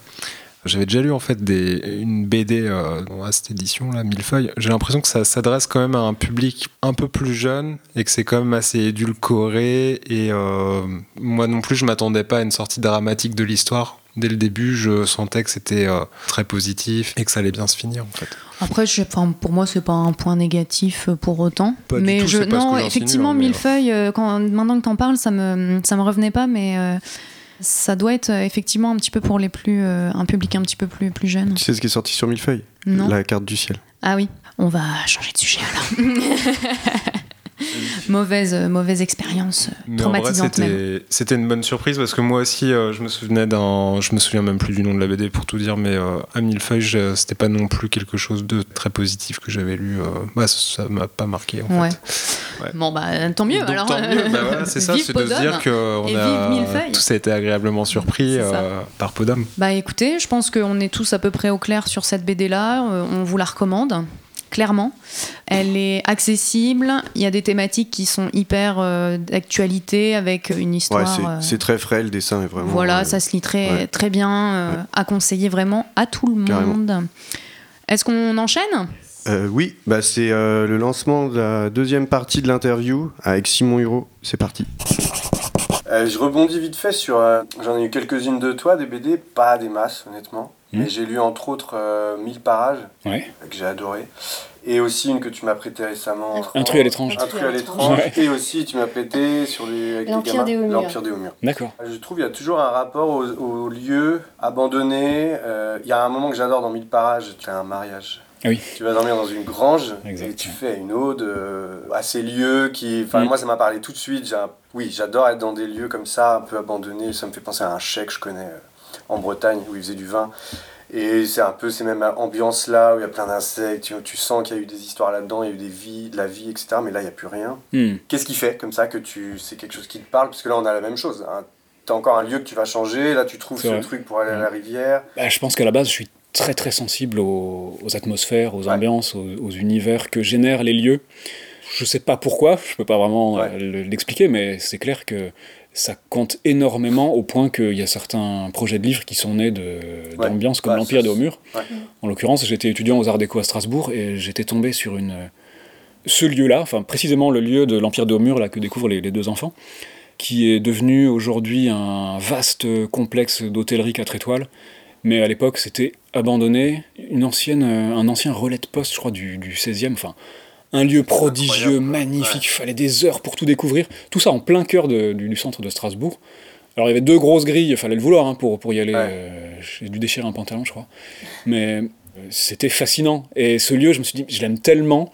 J'avais déjà lu en fait des, une BD euh, à cette édition là, Millefeuille. J'ai l'impression que ça s'adresse quand même à un public un peu plus jeune et que c'est quand même assez édulcoré. Et euh, moi non plus, je m'attendais pas à une sortie dramatique de l'histoire. Dès le début, je sentais que c'était euh, très positif et que ça allait bien se finir en fait. Après, je, pour moi, c'est pas un point négatif euh, pour autant. Pas du mais tout, je, c'est pas ce non, que effectivement, hein, mais, Millefeuille, euh, quand, maintenant que t'en parles, ça me, ça me revenait pas, mais euh, ça doit être euh, effectivement un petit peu pour les plus, euh, un public un petit peu plus, plus jeune. Tu sais ce qui est sorti sur Millefeuille? Non. La carte du ciel. Ah oui, on va changer de sujet alors. mauvaise, euh, mauvaise expérience, euh, en vrai, traumatisante même. c'était une bonne surprise parce que moi aussi, euh, je me souvenais d'un. Je me souviens même plus du nom de la BD pour tout dire, mais euh, à Millefeuille, c'était pas non plus quelque chose de très positif que j'avais lu. euh, bah, ça m'a pas marqué en Ouais. fait. Ouais. Bon bah tant mieux Donc, alors. tant mieux, bah voilà, c'est ça, c'est de se dire qu'on et a tous a été agréablement surpris euh, par Podam. Bah écoutez, je pense qu'on est tous à peu près au clair sur cette BD là. on vous la recommande. Clairement, elle est accessible. Il y a des thématiques qui sont hyper euh, d'actualité avec une Ouais, histoire. c'est euh, c'est très frais, le dessin est vraiment. voilà, euh, ça se lit très, ouais. très bien, euh, à conseiller vraiment à tout le Carrément. monde. Est-ce qu'on enchaîne? Euh, oui, bah c'est euh, le lancement de la deuxième partie de l'interview avec Simon Huro. C'est parti. Euh, je rebondis vite fait sur. euh, J'en ai eu quelques-unes de toi, des BD, pas des masses, honnêtement. Mais j'ai lu entre autres euh, 1000 parages, Ouais. que j'ai adoré. Et aussi une que tu m'as prêtée récemment. Intrus à l'étrange. Intrus à l'étrange. Ouais. Et aussi, tu m'as prêté sur les, avec les L'Empire gamins, des Hauts-Murs. L'Empire des Hauts-Murs. D'accord. Je trouve qu'il y a toujours un rapport aux, aux lieux abandonnés. Euh, Il y a un moment que j'adore dans 1000 parages, tu as un mariage. Ah oui. Tu vas dormir dans une grange Exact. et tu fais une ode euh, à ces lieux qui. Enfin, Mm. moi, ça m'a parlé tout de suite. J'ai un- Oui, j'adore être dans des lieux comme ça, un peu abandonnés. Ça me fait penser à un chèque que je connais euh, en Bretagne où ils faisaient du vin. Et c'est un peu ces mêmes ambiances là où il y a plein d'insectes. Tu, tu sens qu'il y a eu des histoires là-dedans, il y a eu des vies, de la vie, etc. Mais là, il n'y a plus rien. Hmm. Qu'est-ce qui fait comme ça que tu c'est quelque chose qui te parle? Parce que là, on a la même chose. Hein. Tu as encore un lieu que tu vas changer. Là, tu trouves ce vrai. truc pour aller à la rivière. Bah, je pense qu'à la base, je suis très très sensible aux, aux atmosphères, aux ambiances, aux, aux univers que génèrent les lieux. Je sais pas pourquoi, je peux pas vraiment euh, le- l'expliquer, mais c'est clair que ça compte énormément au point qu'il y a certains projets de livres qui sont nés d'ambiances comme Ouais, l'Empire des Hauts-Murs. Ouais. En l'occurrence, j'étais étudiant aux Arts Déco à Strasbourg et j'étais tombé sur une, ce lieu-là, enfin précisément le lieu de l'Empire des Hauts-Murs que découvrent les, les deux enfants, qui est devenu aujourd'hui un vaste complexe d'hôtellerie 4 étoiles. Mais à l'époque, c'était abandonné, une ancienne, un ancien relais de poste, je crois, du, du 16e. Enfin, un lieu prodigieux, magnifique, il fallait des heures pour tout découvrir. Tout ça en plein cœur de- du, du centre de Strasbourg. Alors il y avait deux grosses grilles, il fallait le vouloir hein, pour, pour y aller. euh, J'ai dû déchirer un pantalon, je crois. Mais euh, c'était fascinant. Et ce lieu, je me suis dit, je l'aime tellement.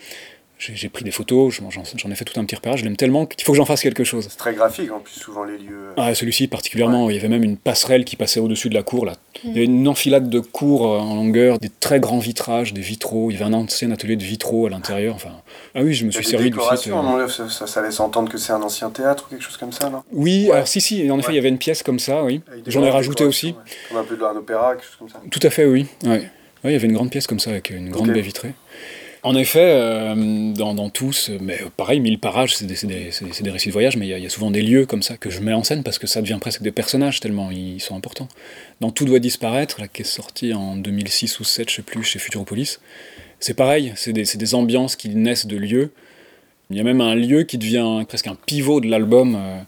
J'ai pris des photos, j'en ai fait tout un petit repérage, je l'aime tellement qu'il faut que j'en fasse quelque chose. C'est très graphique en plus, souvent les lieux. Ah, celui-ci particulièrement, il y avait même une passerelle qui passait au-dessus de la cour. Là. Il y avait une enfilade de cours euh, en longueur, des très grands vitrages, des vitraux. Il y avait un ancien atelier de vitraux à l'intérieur. Enfin, ah oui, je me suis servi du site. euh, ça, ça- ça laisse entendre que c'est un ancien théâtre ou quelque chose comme ça, non? Oui, alors si, si, en effet, il y avait une pièce comme ça, oui. J'en ai rajouté aussi. Comme un peu de un opéra, quelque chose comme ça. Tout à fait, oui. Ouais. Ouais, il y avait une grande pièce comme ça avec une grande Ok. baie vitrée. En effet, euh, dans, tous, mais pareil, mille parages, c'est des, des- récits de voyage, mais il y, a- souvent des lieux comme ça que je mets en scène parce que ça devient presque des personnages tellement ils sont importants. Dans Tout doit disparaître, là, qui est sorti en 2006 ou 2007, je sais plus, chez Futuropolis, c'est pareil, c'est des, c'est des ambiances qui naissent de lieux. Il y a même un lieu qui devient presque un pivot de l'album euh,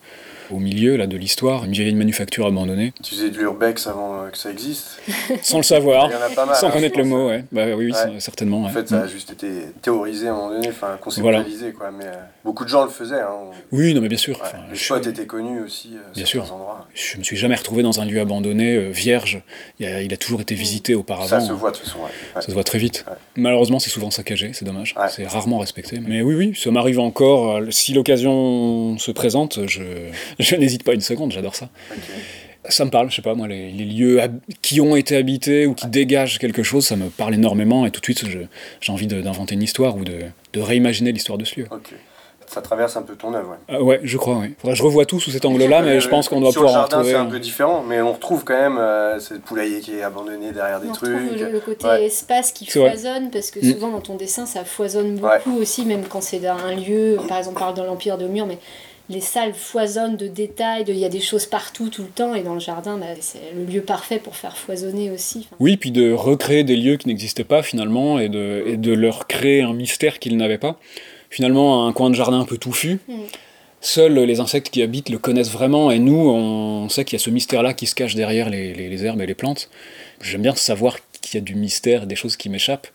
au milieu là, de l'histoire, une vieille manufacture abandonnée. Tu faisais de l'urbex avant euh, que ça existe? Sans le savoir, Il y mal, sans hein, connaître le mot, ouais. Bah, oui, oui, Ouais. certainement. En ouais. fait, ça a Mm. juste été théorisé à un moment donné, enfin conceptualisé, quoi. Mais euh, beaucoup de gens le faisaient. Hein. Oui, non, mais bien sûr. Les je- spots étaient connus aussi, euh, Bien sûr. endroits. Je me suis jamais retrouvé dans un lieu abandonné, euh, vierge. Il a, il a toujours été visité auparavant. Ça se voit de toute façon. Ça se voit très vite. Malheureusement, c'est souvent saccagé, c'est dommage. C'est rarement respecté. Mais oui, oui, ça m'arrive encore. Si l'occasion se présente, je, je n'hésite pas une seconde, j'adore ça. Ça me parle, je sais pas, moi, les, les lieux qui ont été habités ou qui dégagent quelque chose, ça me parle énormément et tout de suite, j'ai envie d'inventer une histoire ou de, de réimaginer l'histoire de ce lieu. Ça traverse un peu ton œuvre. ouais. Ah ouais, je crois. Faudrait que je revoie tout sous cet angle-là, mais je pense qu'on doit Sur le pouvoir en jardin, c'est un peu différent, mais on retrouve quand même euh, ce poulailler qui est abandonné derrière des On trucs. retrouve le, le côté Ouais. espace qui foisonne, parce que Mm. souvent dans ton dessin ça foisonne beaucoup aussi, même quand c'est dans un lieu, par exemple on parle dans l'Empire de Mur, mais les salles foisonnent de détails, il y a des choses partout tout le temps, et dans le jardin, bah, c'est le lieu parfait pour faire foisonner aussi. Enfin, Oui, puis de recréer des lieux qui n'existaient pas finalement et de, et de leur créer un mystère qu'ils n'avaient pas. Finalement, un coin de jardin un peu touffu. Mm. Seuls les insectes qui habitent le connaissent vraiment et nous, on sait qu'il y a ce mystère-là qui se cache derrière les, les- les herbes et les plantes. J'aime bien savoir qu'il y a du mystère, des choses qui m'échappent.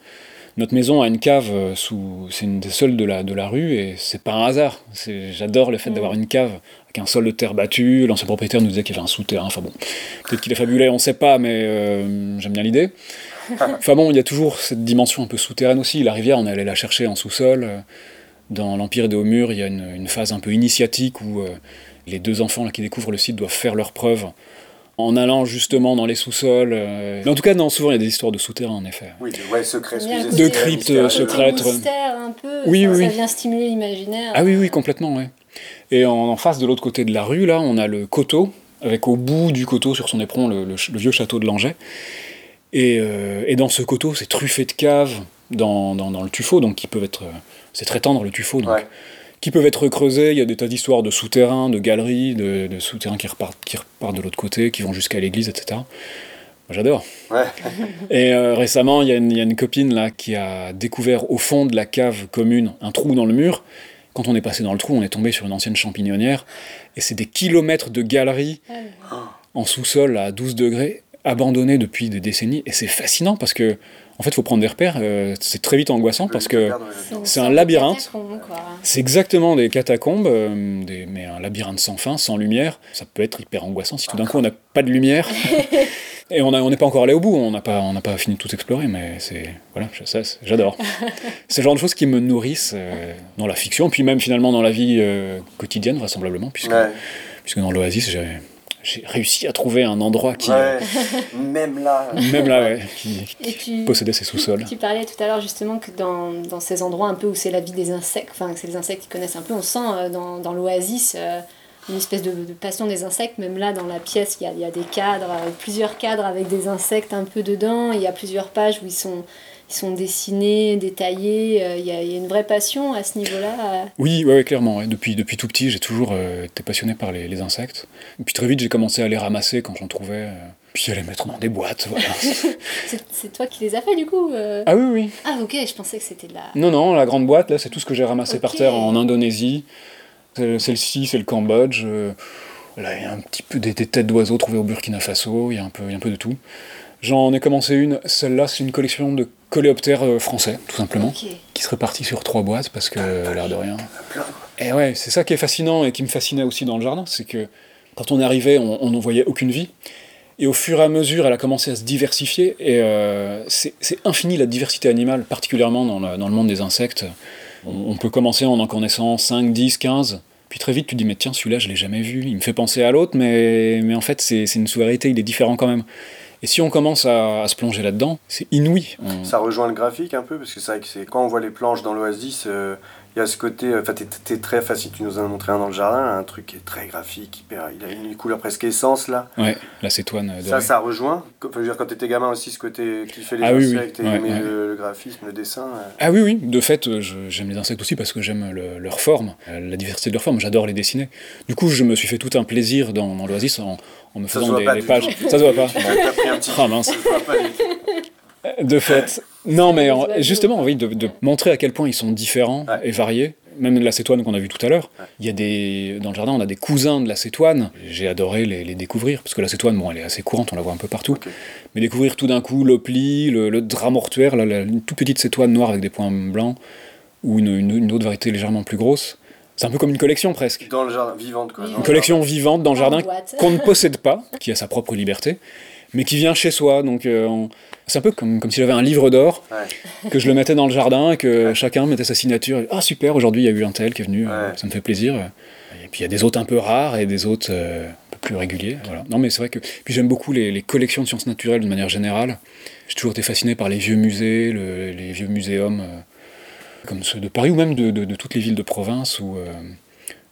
Notre maison a une cave euh, sous, c'est une des seules de la, de la rue et c'est pas un hasard. J'adore le fait Mm. d'avoir une cave avec un sol de terre battue. L'ancien propriétaire nous disait qu'il y avait un souterrain. Enfin bon, peut-être qu'il est fabulé, on sait pas, mais euh, j'aime bien l'idée. Enfin bon, il y a toujours cette dimension un peu souterraine aussi. La rivière, on est allé la chercher en sous-sol. Dans l'Empire des Hauts-Murs, il y a une, une phase un peu initiatique où euh, les deux enfants là, qui découvrent le site doivent faire leurs preuves en allant justement dans les sous-sols. euh. Mais en tout cas, non, souvent il y a des histoires de souterrains en effet. Oui, de vrais secrets. De cryptes secrètes. un peu, Oui, ça, oui, ça oui. vient stimuler l'imaginaire. Ah oui, oui, complètement, ouais. Et en, en face de l'autre côté de la rue, là, on a le coteau, avec au bout du coteau, sur son éperon, le, le ch- le vieux château de Langeais. Et, euh, et dans ce coteau, c'est truffé de caves dans, dans, dans le tuffeau, donc qui peuvent être. euh, C'est très tendre le tuffeau, donc. Qui peuvent être creusés, il y a des tas d'histoires de souterrains, de galeries, de, de souterrains qui repartent, qui repartent de l'autre côté, qui vont jusqu'à l'église, etc. Moi, J'adore. Ouais. Et euh, récemment, il y, a une- il y a une copine là qui a découvert au fond de la cave commune un trou dans le mur. Quand on est passé dans le trou, on est tombé sur une ancienne champignonnière. Et c'est des kilomètres de galeries en sous-sol à 12 degrés, abandonnées depuis des décennies. Et c'est fascinant parce que, en fait, il faut prendre des repères. euh, c'est très vite angoissant parce que c'est un labyrinthe. C'est exactement des catacombes, euh, des- mais un labyrinthe sans fin, sans lumière. Ça peut être hyper angoissant si tout d'un coup on n'a pas de lumière. Et on n'est pas encore allé au bout, on n'a pas, on n'a pas fini de tout explorer, mais c'est voilà, ça, j'adore. c'est le genre de choses qui me nourrissent euh, dans la fiction, puis même finalement dans la vie euh, quotidienne vraisemblablement, puisque, Ouais. puisque dans l'Oasis j'ai, j'ai réussi à trouver un endroit qui, Ouais. Même là. même là, ouais, qui, Et tu- possédait ses sous-sols. Tu parlais tout à l'heure justement que dans, dans ces endroits un peu où c'est la vie des insectes, enfin que c'est les insectes qui connaissent un peu, on sent euh, dans, dans l'oasis euh, une espèce de, de passion des insectes. Même là dans la pièce, il y a, il y a des cadres, euh, plusieurs cadres avec des insectes un peu dedans. Il y a plusieurs pages où ils sont, sont dessinés, détaillés. euh, Il y, a, il y a une vraie passion à ce niveau-là. Oui, ouais, ouais, clairement. ouais. Depuis, depuis tout petit, j'ai toujours euh, été passionné par les, les insectes. Et puis très vite, j'ai commencé à les ramasser quand j'en trouvais, euh, puis à les mettre dans des boîtes. Voilà. C'est toi qui les as fait du coup ah oui, oui. Ah ok, je pensais que c'était de la... Non, non, la grande boîte, là, c'est tout ce que j'ai ramassé par terre en Indonésie. Celle-ci, c'est le Cambodge. Là, il y a un petit peu des, des têtes d'oiseaux trouvées au Burkina Faso. Il y a un peu, il y a un peu de tout. J'en ai commencé une. Celle-là, c'est une collection de coléoptères euh, français, tout simplement, qui se répartit sur trois boîtes parce que, l'air de rien. Et ouais, c'est ça qui est fascinant et qui me fascinait aussi dans le jardin, c'est que quand on arrivé, on n'en voyait aucune vie. Et au fur et à mesure, elle a commencé à se diversifier. Et euh, c'est infini la diversité animale, particulièrement dans, la- dans le monde des insectes. On, on peut commencer en en connaissant 5, 10, 15. Puis très vite, tu te dis, mais tiens, celui-là, je l'ai jamais vu. Il me fait penser à l'autre, mais, mais en fait, c'est c'est une sous-variété, il est différent quand même. Et si on commence à, se plonger là-dedans, c'est inouï. Ça rejoint le graphique un peu, parce que c'est vrai que quand on voit les planches dans l'Oasis, euh, il y a ce côté. euh, Enfin, t'es- très facile, tu nous en as montré un dans le jardin, un truc qui est très graphique, hyper, il a une couleur presque essence là. Ouais, l'acétoine euh, Ça, dorée. ça rejoint. Je veux dire, quand t'étais gamin aussi, ce côté qui fait les Ah oui, oui. insectes et Ouais. Le, le graphisme, le dessin. euh. Ah oui, oui, de fait, euh, j'aime les insectes aussi parce que j'aime le- leur forme, la diversité de leur forme, j'adore les dessiner. Du coup, je me suis fait tout un plaisir dans, dans l'Oasis en, en me Ça faisant des, pages. Ça se voit pas. Petit- Ah mince. De fait. Non, mais en- justement, oui, de, de montrer à quel point ils sont différents et variés. Même l'acétoine qu'on a vu tout à l'heure. Il y a des dans le jardin, on a des cousins de l'acétoine. J'ai adoré les, les découvrir parce que l'acétoine, bon, elle est assez courante, on la voit un peu partout. Mais découvrir tout d'un coup l'opli, le, le drap mortuaire, là, la- une toute petite cétoine noire avec des points blancs, ou une, une- une autre variété légèrement plus grosse. C'est un peu comme une collection presque. Dans le jardin, vivante quoi. Une collection vivante dans le jardin qu'on ne possède pas, qui a sa propre liberté, mais qui vient chez soi. Donc euh, on- c'est un peu comme, comme si j'avais un livre d'or, que je le mettais dans le jardin et que chacun mettait sa signature. Ah super, aujourd'hui il y a eu un tel qui est venu, euh, ça me fait plaisir. Et puis il y a des autres un peu rares et des autres euh, un peu plus réguliers. Voilà. Non mais c'est vrai que puis j'aime beaucoup les, les collections de sciences naturelles de manière générale. J'ai toujours été fasciné par les vieux musées, le- les vieux muséums. euh, comme ceux de Paris ou même de, de- de toutes les villes de province où, euh,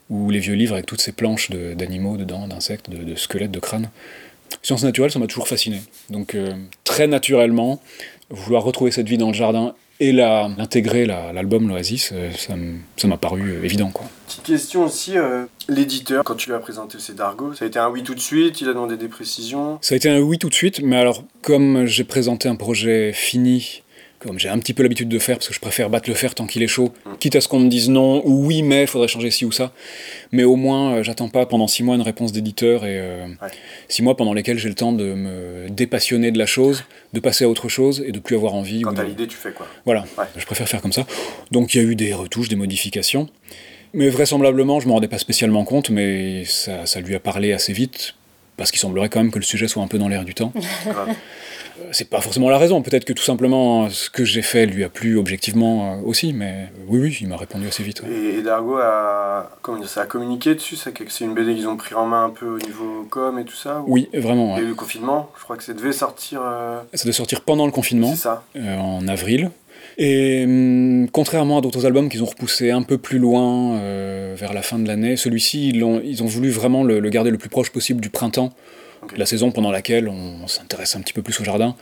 où les vieux livres avec toutes ces planches de- d'animaux dedans, d'insectes, de, de squelettes, de crânes. Sciences naturelles, ça m'a toujours fasciné. Donc euh, très naturellement, vouloir retrouver cette vie dans le jardin Et l'intégrer, la- l'album, l'Oasis, euh, ça m'a paru euh, évident. Quoi. Petite question aussi, euh, l'éditeur, quand tu lui as présenté c'est Dargo, ça a été un oui tout de suite, il a demandé des précisions? Ça a été un oui tout de suite, mais alors, comme j'ai présenté un projet fini, comme j'ai un petit peu l'habitude de faire, parce que je préfère battre le fer tant qu'il est chaud, quitte à ce qu'on me dise non, ou oui, mais il faudrait changer ci ou ça, mais au moins, euh, j'attends pas pendant six mois une réponse d'éditeur, et euh, six mois pendant lesquels j'ai le temps de me dépassionner de la chose, de passer à autre chose, et de plus avoir envie. Quand t'as de- l'idée, tu fais quoi? Voilà, je préfère faire comme ça. Donc il y a eu des retouches, des modifications. Mais vraisemblablement, je m'en rendais pas spécialement compte, mais ça, ça lui a parlé assez vite, parce qu'il semblerait quand même que le sujet soit un peu dans l'air du temps. Euh, C'est pas forcément la raison, peut-être que tout simplement ce que j'ai fait lui a plu objectivement euh, aussi, mais oui, oui, il m'a répondu assez vite. ouais. Et, et Dargo a, comment dire, ça a communiqué dessus, c'est une BD qu'ils ont pris en main un peu au niveau com et tout ça ou- Oui, vraiment, Il y a eu le confinement, je crois que ça devait sortir. euh, Ça devait sortir pendant le confinement, C'est ça. euh, en avril. Et hum, contrairement à d'autres albums qu'ils ont repoussé un peu plus loin euh, vers la fin de l'année, celui-ci, ils, l'ont- ils ont voulu vraiment le, le garder le plus proche possible du printemps, la saison pendant laquelle on, s'intéresse un petit peu plus au jardin.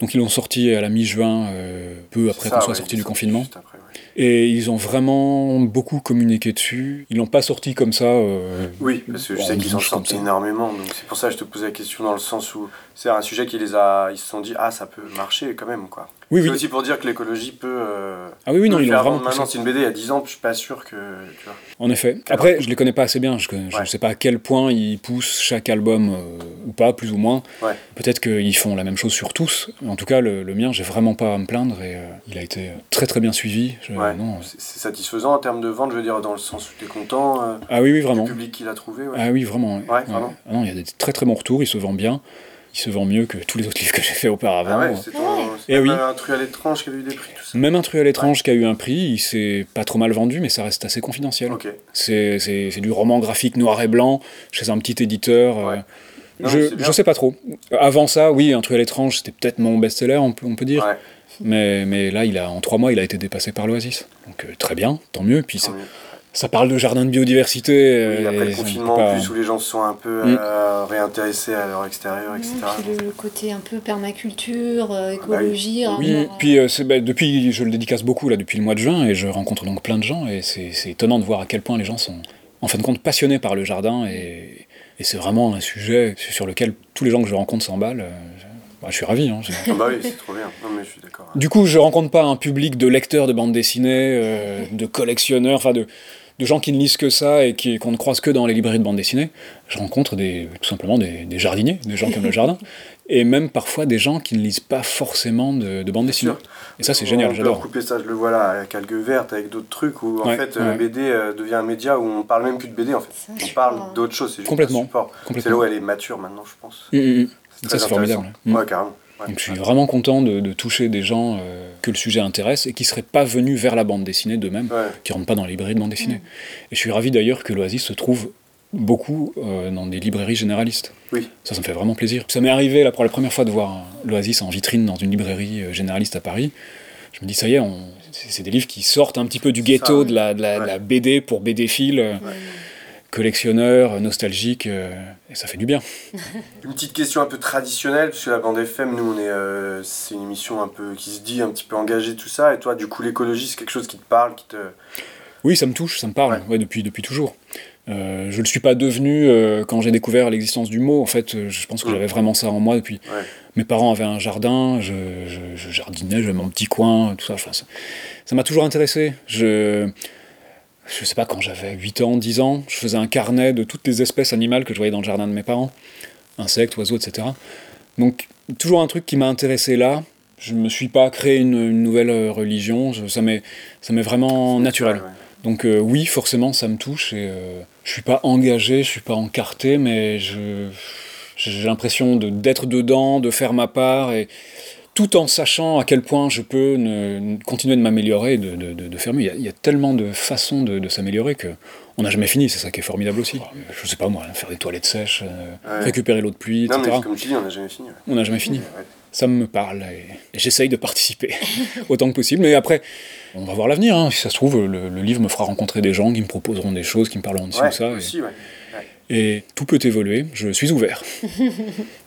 Donc ils l'ont sorti à la mi-juin, euh, peu après qu'on soit ouais, sorti du confinement. juste après, ouais. Et ils ont vraiment beaucoup communiqué dessus. Ils l'ont pas sorti comme ça. euh, Oui, parce que je sais qu'ils en sortent énormément, donc c'est pour ça que je te posais la question dans le sens où c'est un sujet qui les a. Ils se sont dit, ah, ça peut marcher quand même, quoi. Oui, c'est oui. aussi pour dire que l'écologie peut. euh, Ah oui, oui, non, faire l'ont vraiment Maintenant, c'est une BD il y a 10 ans, je suis pas sûr que. Tu vois. En effet. Après, je les connais pas assez bien. Je ne sais pas à quel point ils poussent chaque album euh, ou pas, plus ou moins. Ouais. Peut-être qu'ils font la même chose sur tous. En tout cas, le, le mien, j'ai vraiment pas à me plaindre et euh, il a été très très bien suivi. Je- Ouais. non, C'est c'est satisfaisant en termes de vente, je veux dire, dans le sens où tu es content. Ah oui, oui, vraiment. Du public qu'il a trouvé. Ah oui, vraiment. Ah non, il y a des très très bons retours. Il se vend bien. Il se vend mieux que tous les autres livres que j'ai fait auparavant. Ah ouais, c'est c'est Et même oui. un truc à l'étrange qui a eu des prix, tout ça. Même un truc à l'étrange qui a eu un prix, il s'est pas trop mal vendu, mais ça reste assez confidentiel. C'est c'est- c'est du roman graphique noir et blanc chez un petit éditeur. euh, Non, je, je sais pas trop. Avant ça, oui, un truc à l'étrange, c'était peut-être mon best-seller, on peut, on peut dire. Mais, mais là, il a, en trois mois, il a été dépassé par l'Oasis. Donc euh, très bien, tant mieux. Puis ça, ça parle de jardin de biodiversité. Oui, euh, après le confinement, en plus, où les gens se sont un peu Mm. euh, réintéressés à leur extérieur, etc. Puis le, côté un peu permaculture, euh, écologie. Oui, rapport à- puis euh, c'est- bah, depuis, je le dédicace beaucoup là depuis le mois de juin et je rencontre donc plein de gens et c'est c'est étonnant de voir à quel point les gens sont en fin de compte passionnés par le jardin et, et c'est vraiment un sujet sur lequel tous les gens que je rencontre s'emballent. euh, je, bah, je suis ravi. hein, Ah bah oui, c'est trop bien. Non, mais je suis d'accord. Du coup, je rencontre pas un public de lecteurs de bandes dessinées, euh, de collectionneurs, enfin de, de gens qui ne lisent que ça et qui, qu'on ne croise que dans les librairies de bandes dessinées. Je rencontre des, tout simplement des, des jardiniers, des gens qui aiment le jardin, et même parfois des gens qui ne lisent pas forcément de, de bandes dessinées. Et ça, c'est génial, j'adore. couper ça, je le vois là, à la calgue verte, avec d'autres trucs, où en Ouais, fait ouais. la BD euh, devient un média où on parle même plus de BD en fait. On parle d'autres choses, c'est juste Complètement, un support. complètement. C'est là où elle est mature maintenant, je pense. Mm, mm. C'est Ça, très c'est formidable. intéressant. Mm. Ouais, carrément. Ouais. Donc, je suis vraiment content de, de toucher des gens euh, que le sujet intéresse et qui seraient pas venus vers la bande dessinée d'eux-mêmes, qui rentrent pas dans les librairies de bande dessinée. Et je suis ravi d'ailleurs que l'Oasis se trouve beaucoup euh, dans des librairies généralistes. Oui. Ça, ça me fait vraiment plaisir. Ça m'est arrivé là, pour la première fois de voir l'Oasis en vitrine dans une librairie euh, généraliste à Paris. Je me dis, ça y est, on- c'est des livres qui sortent un petit peu du ghetto ouais. de, la, de la- de la BD pour BD-phile, euh, collectionneur, nostalgique, euh, et ça fait du bien. Une petite question un peu traditionnelle, parce que la bande FM, nous, on est, euh, c'est une émission un peu qui se dit un petit peu engagée, tout ça. Et toi, du coup, l'écologie, c'est quelque chose qui te parle, qui te. Oui, ça me touche, ça me parle, ouais. depuis, depuis toujours. Euh, je ne le suis pas devenu euh, quand j'ai découvert l'existence du mot. En fait, je pense que j'avais vraiment ça en moi depuis. Ouais. Mes parents avaient un jardin, je, je, je jardinais, j'avais mon petit coin, tout ça. Enfin, ça ça m'a toujours intéressé. Je je sais pas, quand j'avais 8 ans, 10 ans, je faisais un carnet de toutes les espèces animales que je voyais dans le jardin de mes parents, insectes, oiseaux, etc. Donc, toujours un truc qui m'a intéressé là. Je me suis pas créé une, une nouvelle euh, religion, je- ça m'est ça m'est vraiment naturel. Donc euh, oui, forcément, ça me touche et euh, je suis pas engagé, je suis pas encarté, mais je j'ai l'impression de- d'être dedans, de faire ma part et tout en sachant à quel point je peux ne- ne- continuer de m'améliorer, de, de, de, de faire mieux. Il y, a, il y a tellement de façons de, s'améliorer que on n'a jamais fini. C'est ça qui est formidable aussi. Je sais pas moi, faire des toilettes sèches, euh, Ouais. récupérer l'eau de pluie, Non, etc. mais comme tu dis, on n'a jamais fini. ouais. On n'a jamais fini. Ça me parle et, et j'essaye de participer autant que possible. Mais après, on va voir l'avenir. hein. Si ça se trouve, le, le livre me fera rencontrer des gens qui me proposeront des choses, qui me parleront de ci ou ça. aussi. Et, tout peut évoluer. Je suis ouvert.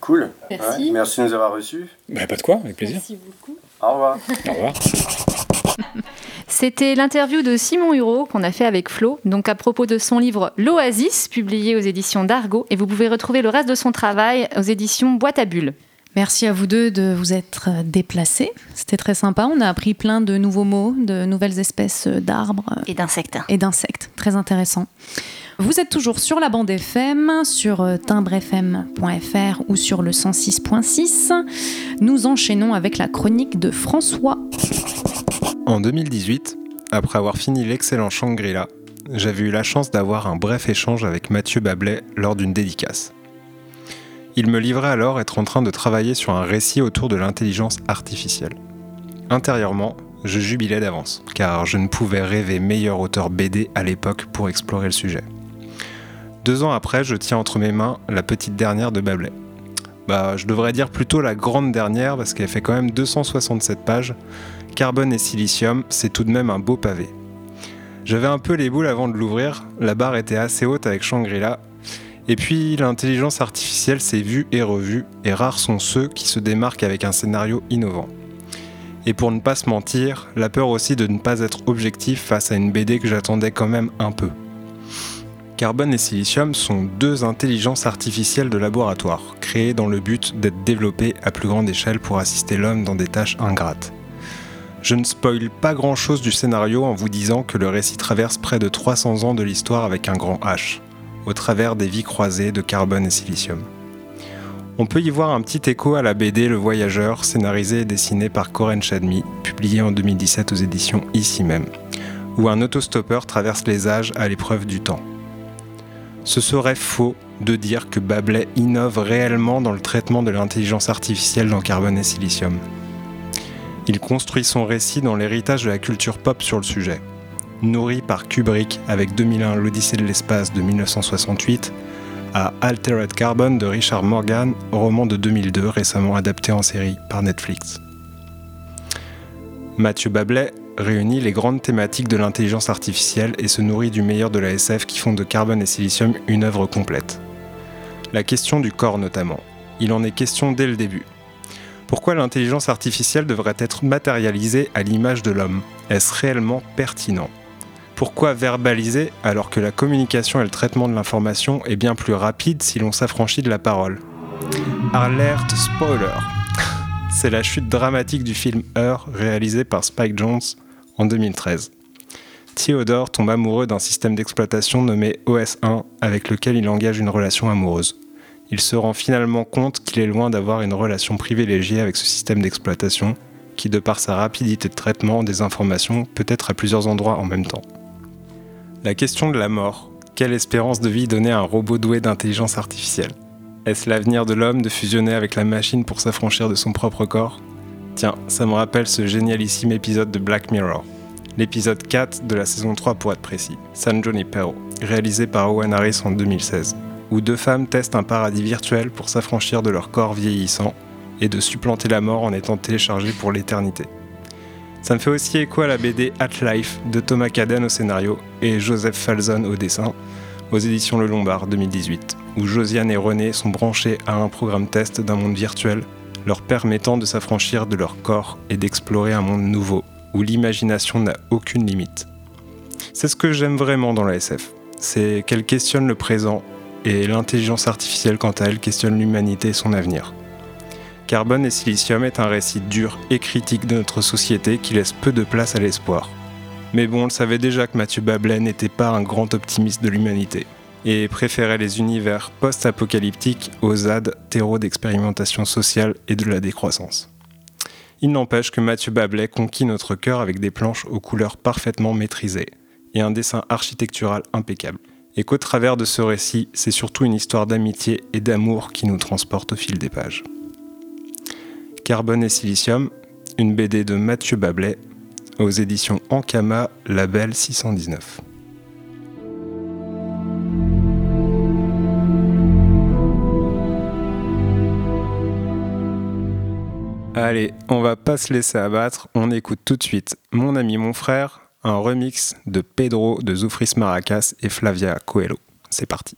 Cool. Merci. Ouais, Merci de nous avoir reçus. Bah, pas de quoi, avec plaisir. Merci beaucoup. Au revoir. Au revoir. C'était l'interview de Simon Hureau qu'on a fait avec Flo, donc à propos de son livre L'Oasis, publié aux éditions d'Argo, et vous pouvez retrouver le reste de son travail aux éditions Boîte à Bulles. Merci à vous deux de vous être déplacés. C'était très sympa. On a appris plein de nouveaux mots, de nouvelles espèces d'arbres. Et d'insectes. Et d'insectes. Très intéressant. Vous êtes toujours sur la bande FM, sur timbrefm.fr ou sur le 106.6. Nous enchaînons avec la chronique de François. En 2018, après avoir fini l'excellent Shangri-La, j'avais eu la chance d'avoir un bref échange avec Mathieu Bablet lors d'une dédicace. Il me livrait alors être en train de travailler sur un récit autour de l'intelligence artificielle. Intérieurement, je jubilais d'avance, car je ne pouvais rêver meilleur auteur BD à l'époque pour explorer le sujet. Deux ans après, je tiens entre mes mains la petite dernière de Bablet. Bah, je devrais dire plutôt la grande dernière parce qu'elle fait quand même 267 pages. Carbone et silicium, c'est tout de même un beau pavé. J'avais un peu les boules avant de l'ouvrir, la barre était assez haute avec Shangri-La, et puis l'intelligence artificielle s'est vue et revue, et rares sont ceux qui se démarquent avec un scénario innovant. Et pour ne pas se mentir, la peur aussi de ne pas être objectif face à une BD que j'attendais quand même un peu. Carbone et Silicium sont deux intelligences artificielles de laboratoire, créées dans le but d'être développées à plus grande échelle pour assister l'homme dans des tâches ingrates. Je ne spoil pas grand chose du scénario en vous disant que le récit traverse près de 300 ans de l'histoire avec un grand H au travers des vies croisées de carbone et silicium. On peut y voir un petit écho à la BD Le Voyageur, scénarisée et dessinée par Corinne Chadmi, publiée en 2017 aux éditions Ici même, où un autostoppeur traverse les âges à l'épreuve du temps. Ce serait faux de dire que Bablet innove réellement dans le traitement de l'intelligence artificielle dans carbone et silicium. Il construit son récit dans l'héritage de la culture pop sur le sujet nourri par Kubrick avec 2001 L'Odyssée de l'espace de 1968, à Altered Carbon de Richard Morgan, roman de 2002 récemment adapté en série par Netflix. Mathieu Bablet réunit les grandes thématiques de l'intelligence artificielle et se nourrit du meilleur de la SF qui font de Carbone et Silicium une œuvre complète. La question du corps notamment. Il en est question dès le début. Pourquoi l'intelligence artificielle devrait être matérialisée à l'image de l'homme? Est-ce réellement pertinent? Pourquoi verbaliser alors que la communication et le traitement de l'information est bien plus rapide si l'on s'affranchit de la parole? Alert spoiler C'est la chute dramatique du film Heure réalisé par Spike Jones en 2013. Theodore tombe amoureux d'un système d'exploitation nommé OS1 avec lequel il engage une relation amoureuse. Il se rend finalement compte qu'il est loin d'avoir une relation privilégiée avec ce système d'exploitation qui, de par sa rapidité de traitement des informations, peut être à plusieurs endroits en même temps. La question de la mort. Quelle espérance de vie donner à un robot doué d'intelligence artificielle? Est-ce l'avenir de l'homme de fusionner avec la machine pour s'affranchir de son propre corps? Tiens, ça me rappelle ce génialissime épisode de Black Mirror. L'épisode 4 de la saison 3 pour être précis, San Junipero, réalisé par Owen Harris en 2016, où deux femmes testent un paradis virtuel pour s'affranchir de leur corps vieillissant et de supplanter la mort en étant téléchargées pour l'éternité. Ça me fait aussi écho à la BD At Life de Thomas Caden au scénario et Joseph Falzon au dessin, aux éditions Le Lombard 2018, où Josiane et René sont branchés à un programme test d'un monde virtuel, leur permettant de s'affranchir de leur corps et d'explorer un monde nouveau, où l'imagination n'a aucune limite. C'est ce que j'aime vraiment dans la SF, c'est qu'elle questionne le présent et l'intelligence artificielle quant à elle questionne l'humanité et son avenir. Carbone et Silicium est un récit dur et critique de notre société qui laisse peu de place à l'espoir. Mais bon, on le savait déjà que Mathieu Bablet n'était pas un grand optimiste de l'humanité et préférait les univers post-apocalyptiques aux ZAD, terreaux d'expérimentation sociale et de la décroissance. Il n'empêche que Mathieu Bablet conquit notre cœur avec des planches aux couleurs parfaitement maîtrisées et un dessin architectural impeccable. Et qu'au travers de ce récit, c'est surtout une histoire d'amitié et d'amour qui nous transporte au fil des pages. Carbone et Silicium, une BD de Mathieu Bablet, aux éditions Ankama, label 619. Allez, on va pas se laisser abattre, on écoute tout de suite Mon ami, mon frère, un remix de Pedro de Zoufris Maracas et Flavia Coelho. C'est parti.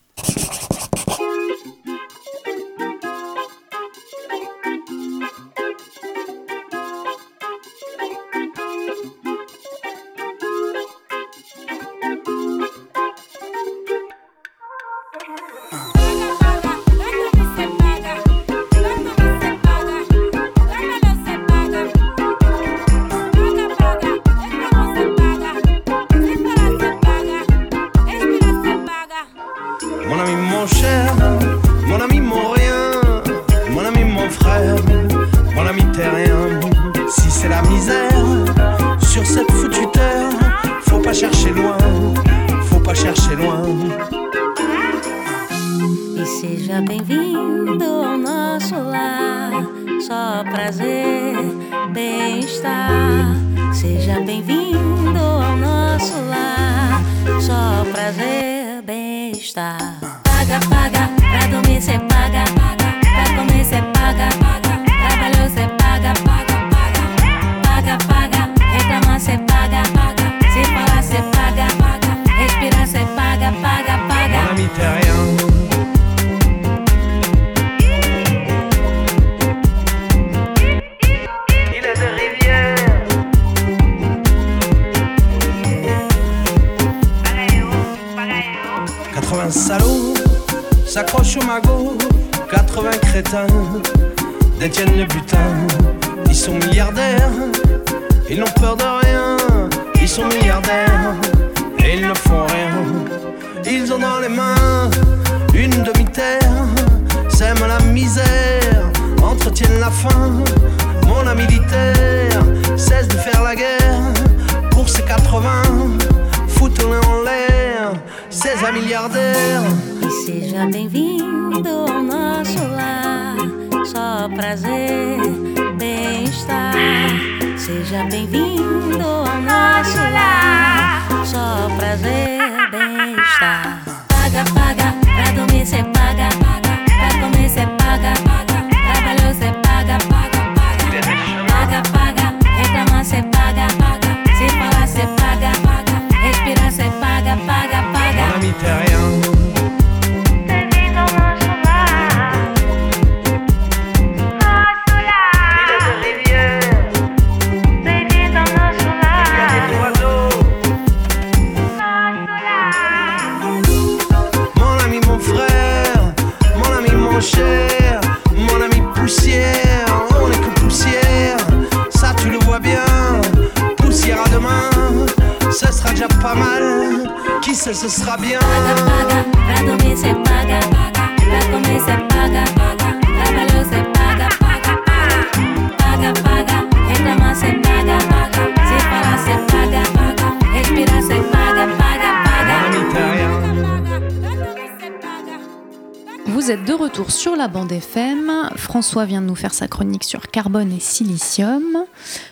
François vient de nous faire sa chronique sur carbone et silicium.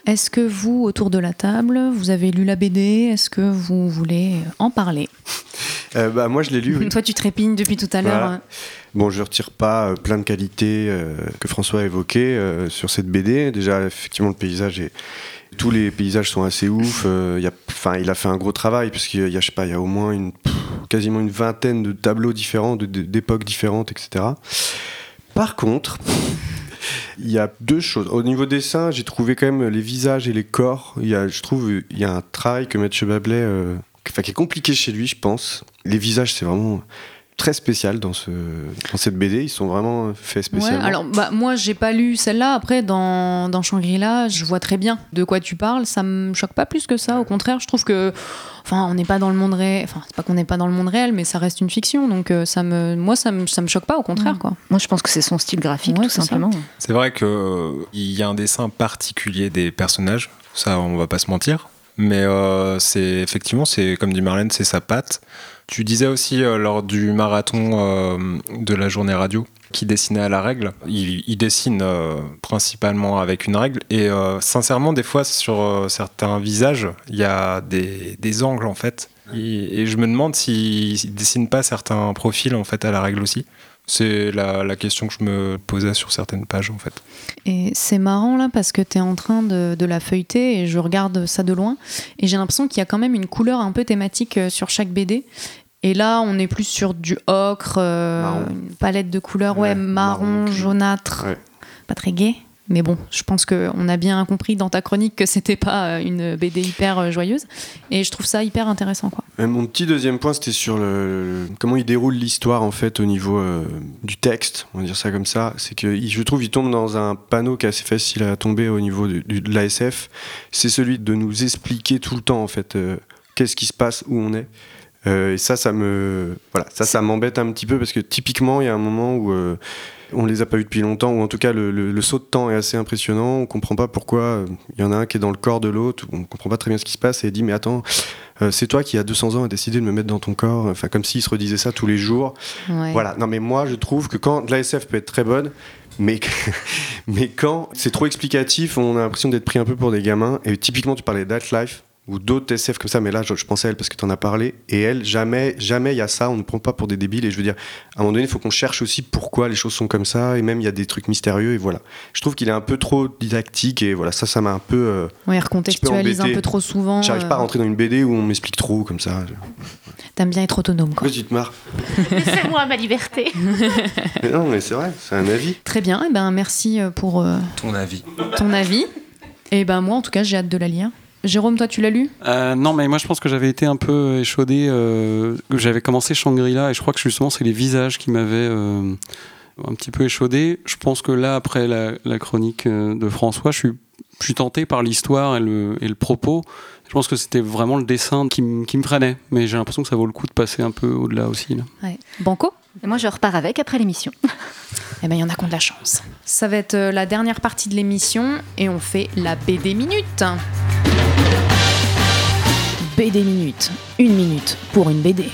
Est-ce que vous, autour de la table, vous avez lu la BD Est-ce que vous voulez en parler? Euh, bah, moi, je l'ai lu. oui. Toi, tu trépignes depuis tout à l'heure. Voilà. Bon, je retire pas euh, plein de qualités euh, que François a évoquées euh, sur cette BD. Déjà, effectivement, le paysage est. Tous les paysages sont assez ouf. euh, il y a- Enfin, il a fait un gros travail parce qu'il y a, je sais pas, il y a au moins une, pff, quasiment une vingtaine de tableaux différents, d'époques différentes, etc. Par contre, il y a deux choses. Au niveau dessin, j'ai trouvé quand même les visages et les corps. Il y a, je trouve, il y a un travail que Mathieu Bablet, euh, enfin, qui est compliqué chez lui, je pense. Les visages, c'est vraiment très spécial dans, ce, dans cette BD. Ils sont vraiment faits Ouais, spécialement. alors bah, moi j'ai pas lu celle-là. Après dans, dans Shangri-La, je vois très bien de quoi tu parles. Ça me choque pas plus que ça. Au contraire, je trouve que, enfin, on n'est pas dans le monde réel. Enfin, c'est pas qu'on n'est pas dans le monde réel, mais ça reste une fiction. Donc euh, ça me, moi ça me, ça me choque pas. Au contraire, quoi. Moi, je pense que c'est son style graphique, Ouais, tout simplement. C'est vrai qu'il y a un dessin particulier des personnages, ça on va pas se mentir. Mais euh, c'est effectivement, c'est comme dit Marlène, c'est sa patte. Tu disais aussi euh, lors du marathon euh, de la journée radio qui dessinait à la règle. Il, dessine principalement avec une règle et sincèrement, des fois sur certains visages, il y a des, angles en fait. Et, je me demande s'il dessine pas certains profils en fait à la règle aussi. C'est la, la question que je me posais sur certaines pages en fait. Et c'est marrant là parce que tu es en train de, de la feuilleter et je regarde ça de loin et j'ai l'impression qu'il y a quand même une couleur un peu thématique euh, sur chaque BD. Et là, on est plus sur du ocre, euh, une palette de couleurs, ouais, marron, jaunâtre, pas très gai. Mais bon, je pense qu'on a bien compris dans ta chronique que c'était pas euh, une BD hyper euh, joyeuse. Et je trouve ça hyper intéressant, quoi. Mon petit deuxième point, c'était sur le, comment il déroule l'histoire en fait au niveau euh, du texte, on va dire ça comme ça. C'est que je trouve il tombe dans un panneau qui est assez facile à tomber au niveau de l'ASF. C'est celui de nous expliquer tout le temps en fait qu'est-ce qui se passe, où on est. Et ça, ça me, voilà, ça, ça m'embête un petit peu parce que typiquement, il y a un moment où On les a pas vus depuis longtemps, ou en tout cas le, le- le saut de temps est assez impressionnant. On comprend pas pourquoi euh, il y en a un qui est dans le corps de l'autre, on comprend pas très bien ce qui se passe et il dit mais attends, euh, c'est toi qui a 200 ans a décidé de me mettre dans ton corps, enfin comme s'il se redisait ça tous les jours. Ouais. Voilà, non mais moi je trouve que quand de la SF peut être très bonne, mais, mais quand c'est trop explicatif, on a l'impression d'être pris un peu pour des gamins. Et typiquement, tu parlais d'Half-Life ou d'autres SF comme ça, mais là, je, je pensais à elle parce que tu en as parlé. Et elle, jamais, jamais il y a ça, on ne prend pas pour des débiles. Et je veux dire, à un moment donné, il faut qu'on cherche aussi pourquoi les choses sont comme ça. Et même, il y a des trucs mystérieux. Et voilà. Je trouve qu'il est un peu trop didactique. Et voilà, ça, ça m'a un peu. euh, Ouais, il un petit peu recontextualise un peu trop souvent. J'arrive pas à euh, rentrer dans une BD où on m'explique trop comme ça. T'aimes bien être autonome, quoi. Vas-y, tu te marres. Laissez-moi ma liberté. Mais non, mais c'est vrai, c'est un avis. Très bien, et ben merci euh, pour euh, Ton avis. ton avis. Et ben moi, en tout cas, j'ai hâte de la lire. Jérôme, toi, tu l'as lu? Euh, non, mais moi je pense que j'avais été un peu échaudé. euh, j'avais commencé Shangri-La et je crois que justement c'est les visages qui m'avaient euh, un petit peu échaudé. Je pense que là, après la, la chronique de François, je suis, je suis tenté par l'histoire et le, et le propos. Je pense que c'était vraiment le dessin qui, me freinait, mais j'ai l'impression que ça vaut le coup de passer un peu au-delà aussi. Là. Ouais. Banco? Et moi, je repars avec après l'émission. Eh ben, il y en a qui ont de la chance. Ça va être euh, la dernière partie de l'émission et on fait la BD Minute. BD Minute. Une minute pour une BD.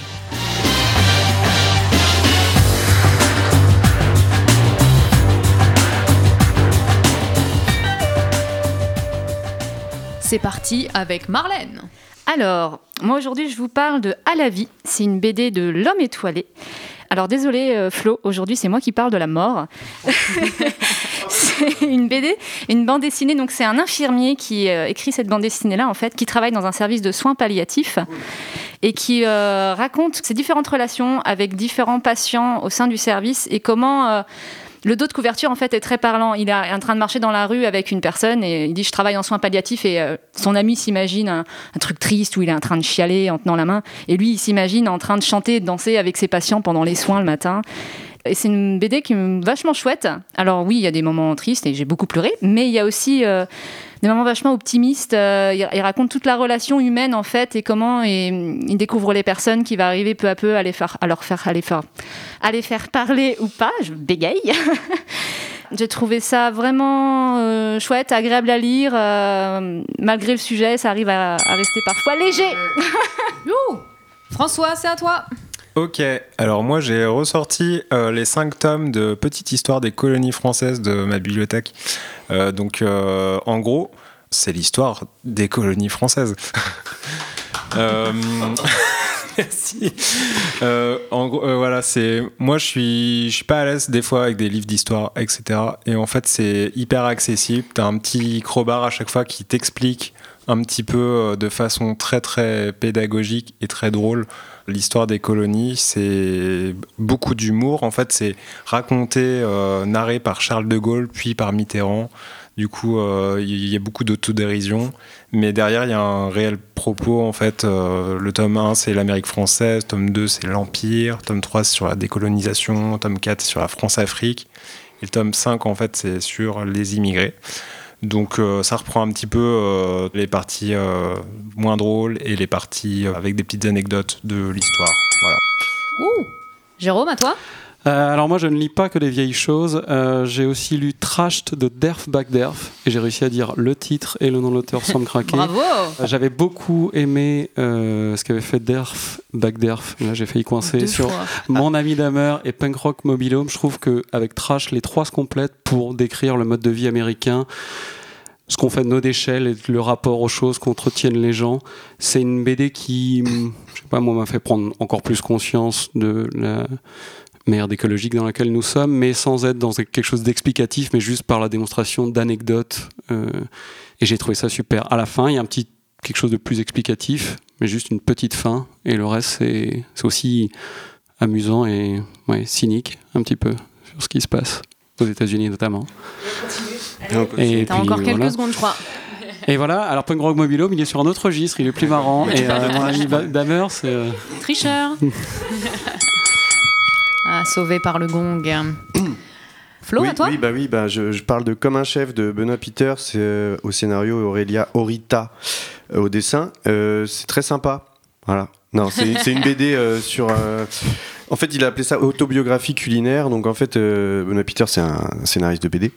C'est parti avec Marlène. Alors, moi aujourd'hui, je vous parle de À la vie. C'est une BD de l'homme étoilé. Alors désolé euh, Flo, aujourd'hui c'est moi qui parle de la mort. c'est une BD, une bande dessinée. Donc c'est un infirmier qui euh, écrit cette bande dessinée là en fait, qui travaille dans un service de soins palliatifs et qui euh, raconte ses différentes relations avec différents patients au sein du service et comment le dos de couverture en fait est très parlant. Il est en train de marcher dans la rue avec une personne et il dit je travaille en soins palliatifs et euh, son ami s'imagine un, truc triste où il est en train de chialer en tenant la main et lui il s'imagine en train de chanter et de danser avec ses patients pendant les soins le matin. Et c'est une BD qui est vachement chouette. Alors oui, il y a des moments tristes et j'ai beaucoup pleuré, mais il y a aussi euh, des moments vachement optimistes. Euh, il, raconte toute la relation humaine en fait et comment il découvre les personnes qui va arriver peu à peu à les faire, à leur faire, à les faire, parler ou pas. Je bégaye. J'ai trouvé ça vraiment euh, chouette, agréable à lire. euh, malgré le sujet, ça arrive à, rester parfois léger. François, c'est à toi. Ok, alors moi j'ai ressorti euh, les cinq tomes de Petite histoire des colonies françaises de ma bibliothèque. Euh, donc euh, en gros, c'est l'histoire des colonies françaises. Merci. En gros, voilà, c'est moi je suis suis pas à l'aise des fois avec des livres d'histoire, etc. Et en fait c'est hyper accessible. T'as un petit crowbar à chaque fois qui t'explique un petit peu euh, de façon très très pédagogique et très drôle l'histoire des colonies. C'est beaucoup d'humour. En fait, c'est raconté, euh, narré par Charles de Gaulle puis par Mitterrand. Du coup, euh, il y a beaucoup d'autodérision, mais derrière, il y a un réel propos. En fait, le tome 1, c'est l'Amérique française, tome 2, c'est l'Empire, tome 3, c'est sur la décolonisation, tome 4, c'est sur la France-Afrique, et le tome 5, en fait, c'est sur les immigrés. Donc, euh, ça reprend un petit peu euh, les parties euh, moins drôles et les parties avec des petites anecdotes de l'histoire. Voilà. Ouh Jérôme, à toi? Euh, alors moi je ne lis pas que des vieilles choses. Euh, j'ai aussi lu Trashed de Derf Back Derf et j'ai réussi à dire le titre et le nom de l'auteur sans me craquer. Bravo Euh, J'avais beaucoup aimé ce qu'avait fait Derf Back Derf. Là j'ai failli coincer Deux sur fois. Mon ami Damer et Punk Rock Mobile Home. Je trouve qu'avec Trash les trois se complètent pour décrire le mode de vie américain ce qu'on fait de nos déchets, et le rapport aux choses qu'entretiennent les gens. C'est une BD qui, je sais pas, moi, m'a fait prendre encore plus conscience de la merde écologique dans laquelle nous sommes, mais sans être dans quelque chose d'explicatif, mais juste par la démonstration d'anecdotes. euh, et j'ai trouvé ça super. À la fin, il y a un petit quelque chose de plus explicatif, mais juste une petite fin, et le reste, c'est c'est aussi amusant et ouais, cynique, un petit peu, sur ce qui se passe, aux États-Unis notamment. Et T'as puis, encore quelques voilà. secondes, je crois. Et voilà, alors Punk Rock Mobile Home, il est sur un autre registre, il est plus marrant. Et euh, mon ami Damer, c'est. euh, Tricheur. ah, sauvé par le gong. Flo, oui, à toi Oui, bah oui, bah je, je parle de Comme un chef de Benoît Peters euh, au scénario Aurélia Orita euh, au dessin. Euh, c'est très sympa. Voilà. Non, c'est une BD euh, sur. En fait, il a appelé ça autobiographie culinaire. Donc, en fait, Benoît Peter, c'est un scénariste de BD.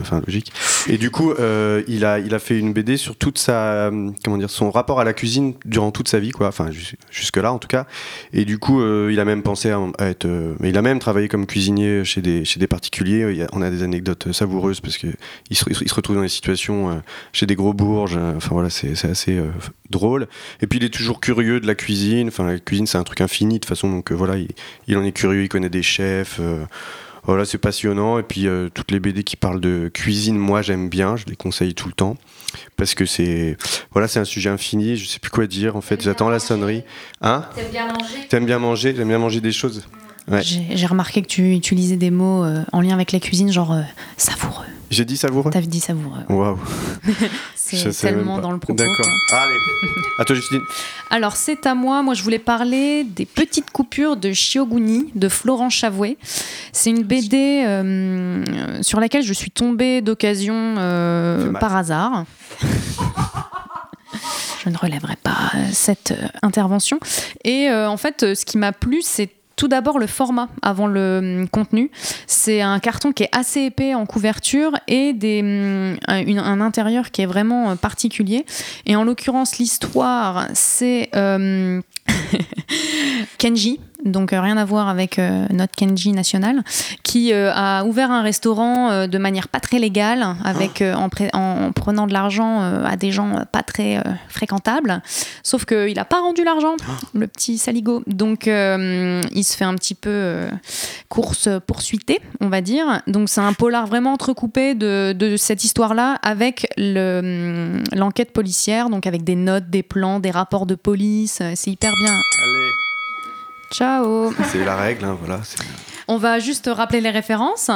Enfin, logique. Et du coup, euh, il, a, il a fait une BD sur toute sa, euh, comment dire, son rapport à la cuisine durant toute sa vie, quoi. Enfin, jus- jusque-là, en tout cas. Et du coup, euh, il a même pensé à, être. euh, il a même travaillé comme cuisinier chez des, chez des particuliers. On a des anecdotes savoureuses parce que il se, il se retrouve dans des situations chez des gros bourges. Enfin, voilà, c'est assez drôle. Et puis, il est toujours curieux de la cuisine. Enfin, la cuisine, c'est un truc infini de toute façon. Donc, voilà, il, il en est curieux. Il connaît des chefs. Voilà, c'est passionnant. Et puis, euh, toutes les BD qui parlent de cuisine, moi, j'aime bien. Je les conseille tout le temps. Parce que c'est voilà, c'est un sujet infini. Je sais plus quoi dire. En fait, j'attends la sonnerie. Hein? T'aimes bien manger? T'aimes bien manger? J'aime bien manger des choses. Ouais. J'ai remarqué que tu utilisais des mots euh, en lien avec la cuisine, genre euh, savoureux. J'ai dit savoureux? T'avais dit savoureux. Waouh. C'est tellement dans le propos. D'accord. quoi. Allez. À toi, Justine. Alors, c'est à moi. Moi, je voulais parler des petites coupures de Shioguni de Florent Chavouet. C'est une BD euh, sur laquelle je suis tombée d'occasion par hasard. je ne relèverai pas cette intervention. Et euh, en fait, ce qui m'a plu, c'est tout d'abord le format avant le hum, contenu. C'est un carton qui est assez épais en couverture et des, hum, un, intérieur qui est vraiment euh, particulier. Et en l'occurrence, l'histoire, c'est euh, Kenji, donc euh, rien à voir avec euh, notre Kenji national, qui euh, a ouvert un restaurant de manière pas très légale, avec, en, prenant de l'argent à des gens pas très fréquentables. Sauf qu'il n'a pas rendu l'argent, le petit saligo. Donc il se fait un petit peu course poursuitée, on va dire. Donc c'est un polar vraiment entrecoupé de, de cette histoire-là avec le, hum, l'enquête policière, donc avec des notes, des plans, des rapports de police. C'est hyper bien. Allez. Ciao. C'est la règle, hein, voilà. On va juste rappeler les références.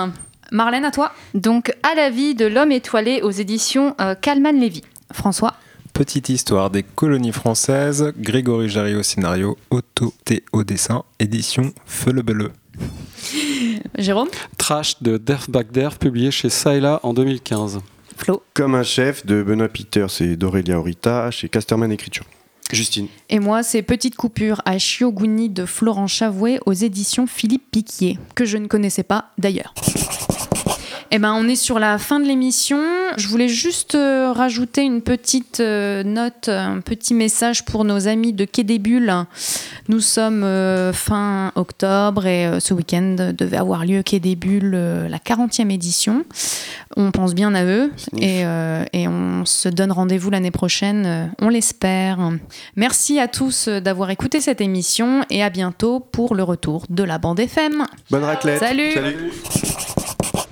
Marlène, à toi. Donc, À la vie de l'homme étoilé aux éditions euh, Kalman Lévy. François. Petite histoire des colonies françaises, Grégory Jarry au scénario, Otto T au dessin, édition Feu le Beleu. Jérôme Trash de Derf Bagder, publié chez Saïla en 2015. Flo. Comme un chef de Benoît Peters et d'Aurélia Horita chez Casterman Écriture. Justine. Et moi, c'est Petite coupure à Shioguni de Florent Chavouet aux éditions Philippe Piquier, que je ne connaissais pas d'ailleurs. Eh ben, on est sur la fin de l'émission. Je voulais juste euh, rajouter une petite euh, note, un petit message pour nos amis de Quai des Bulles. Nous sommes euh, fin octobre et ce week-end devait avoir lieu Quai des Bulles, la 40e édition. On pense bien à eux et, et on se donne rendez-vous l'année prochaine, on l'espère. Merci à tous d'avoir écouté cette émission et à bientôt pour le retour de la bande FM. Bonne raclette. Salut.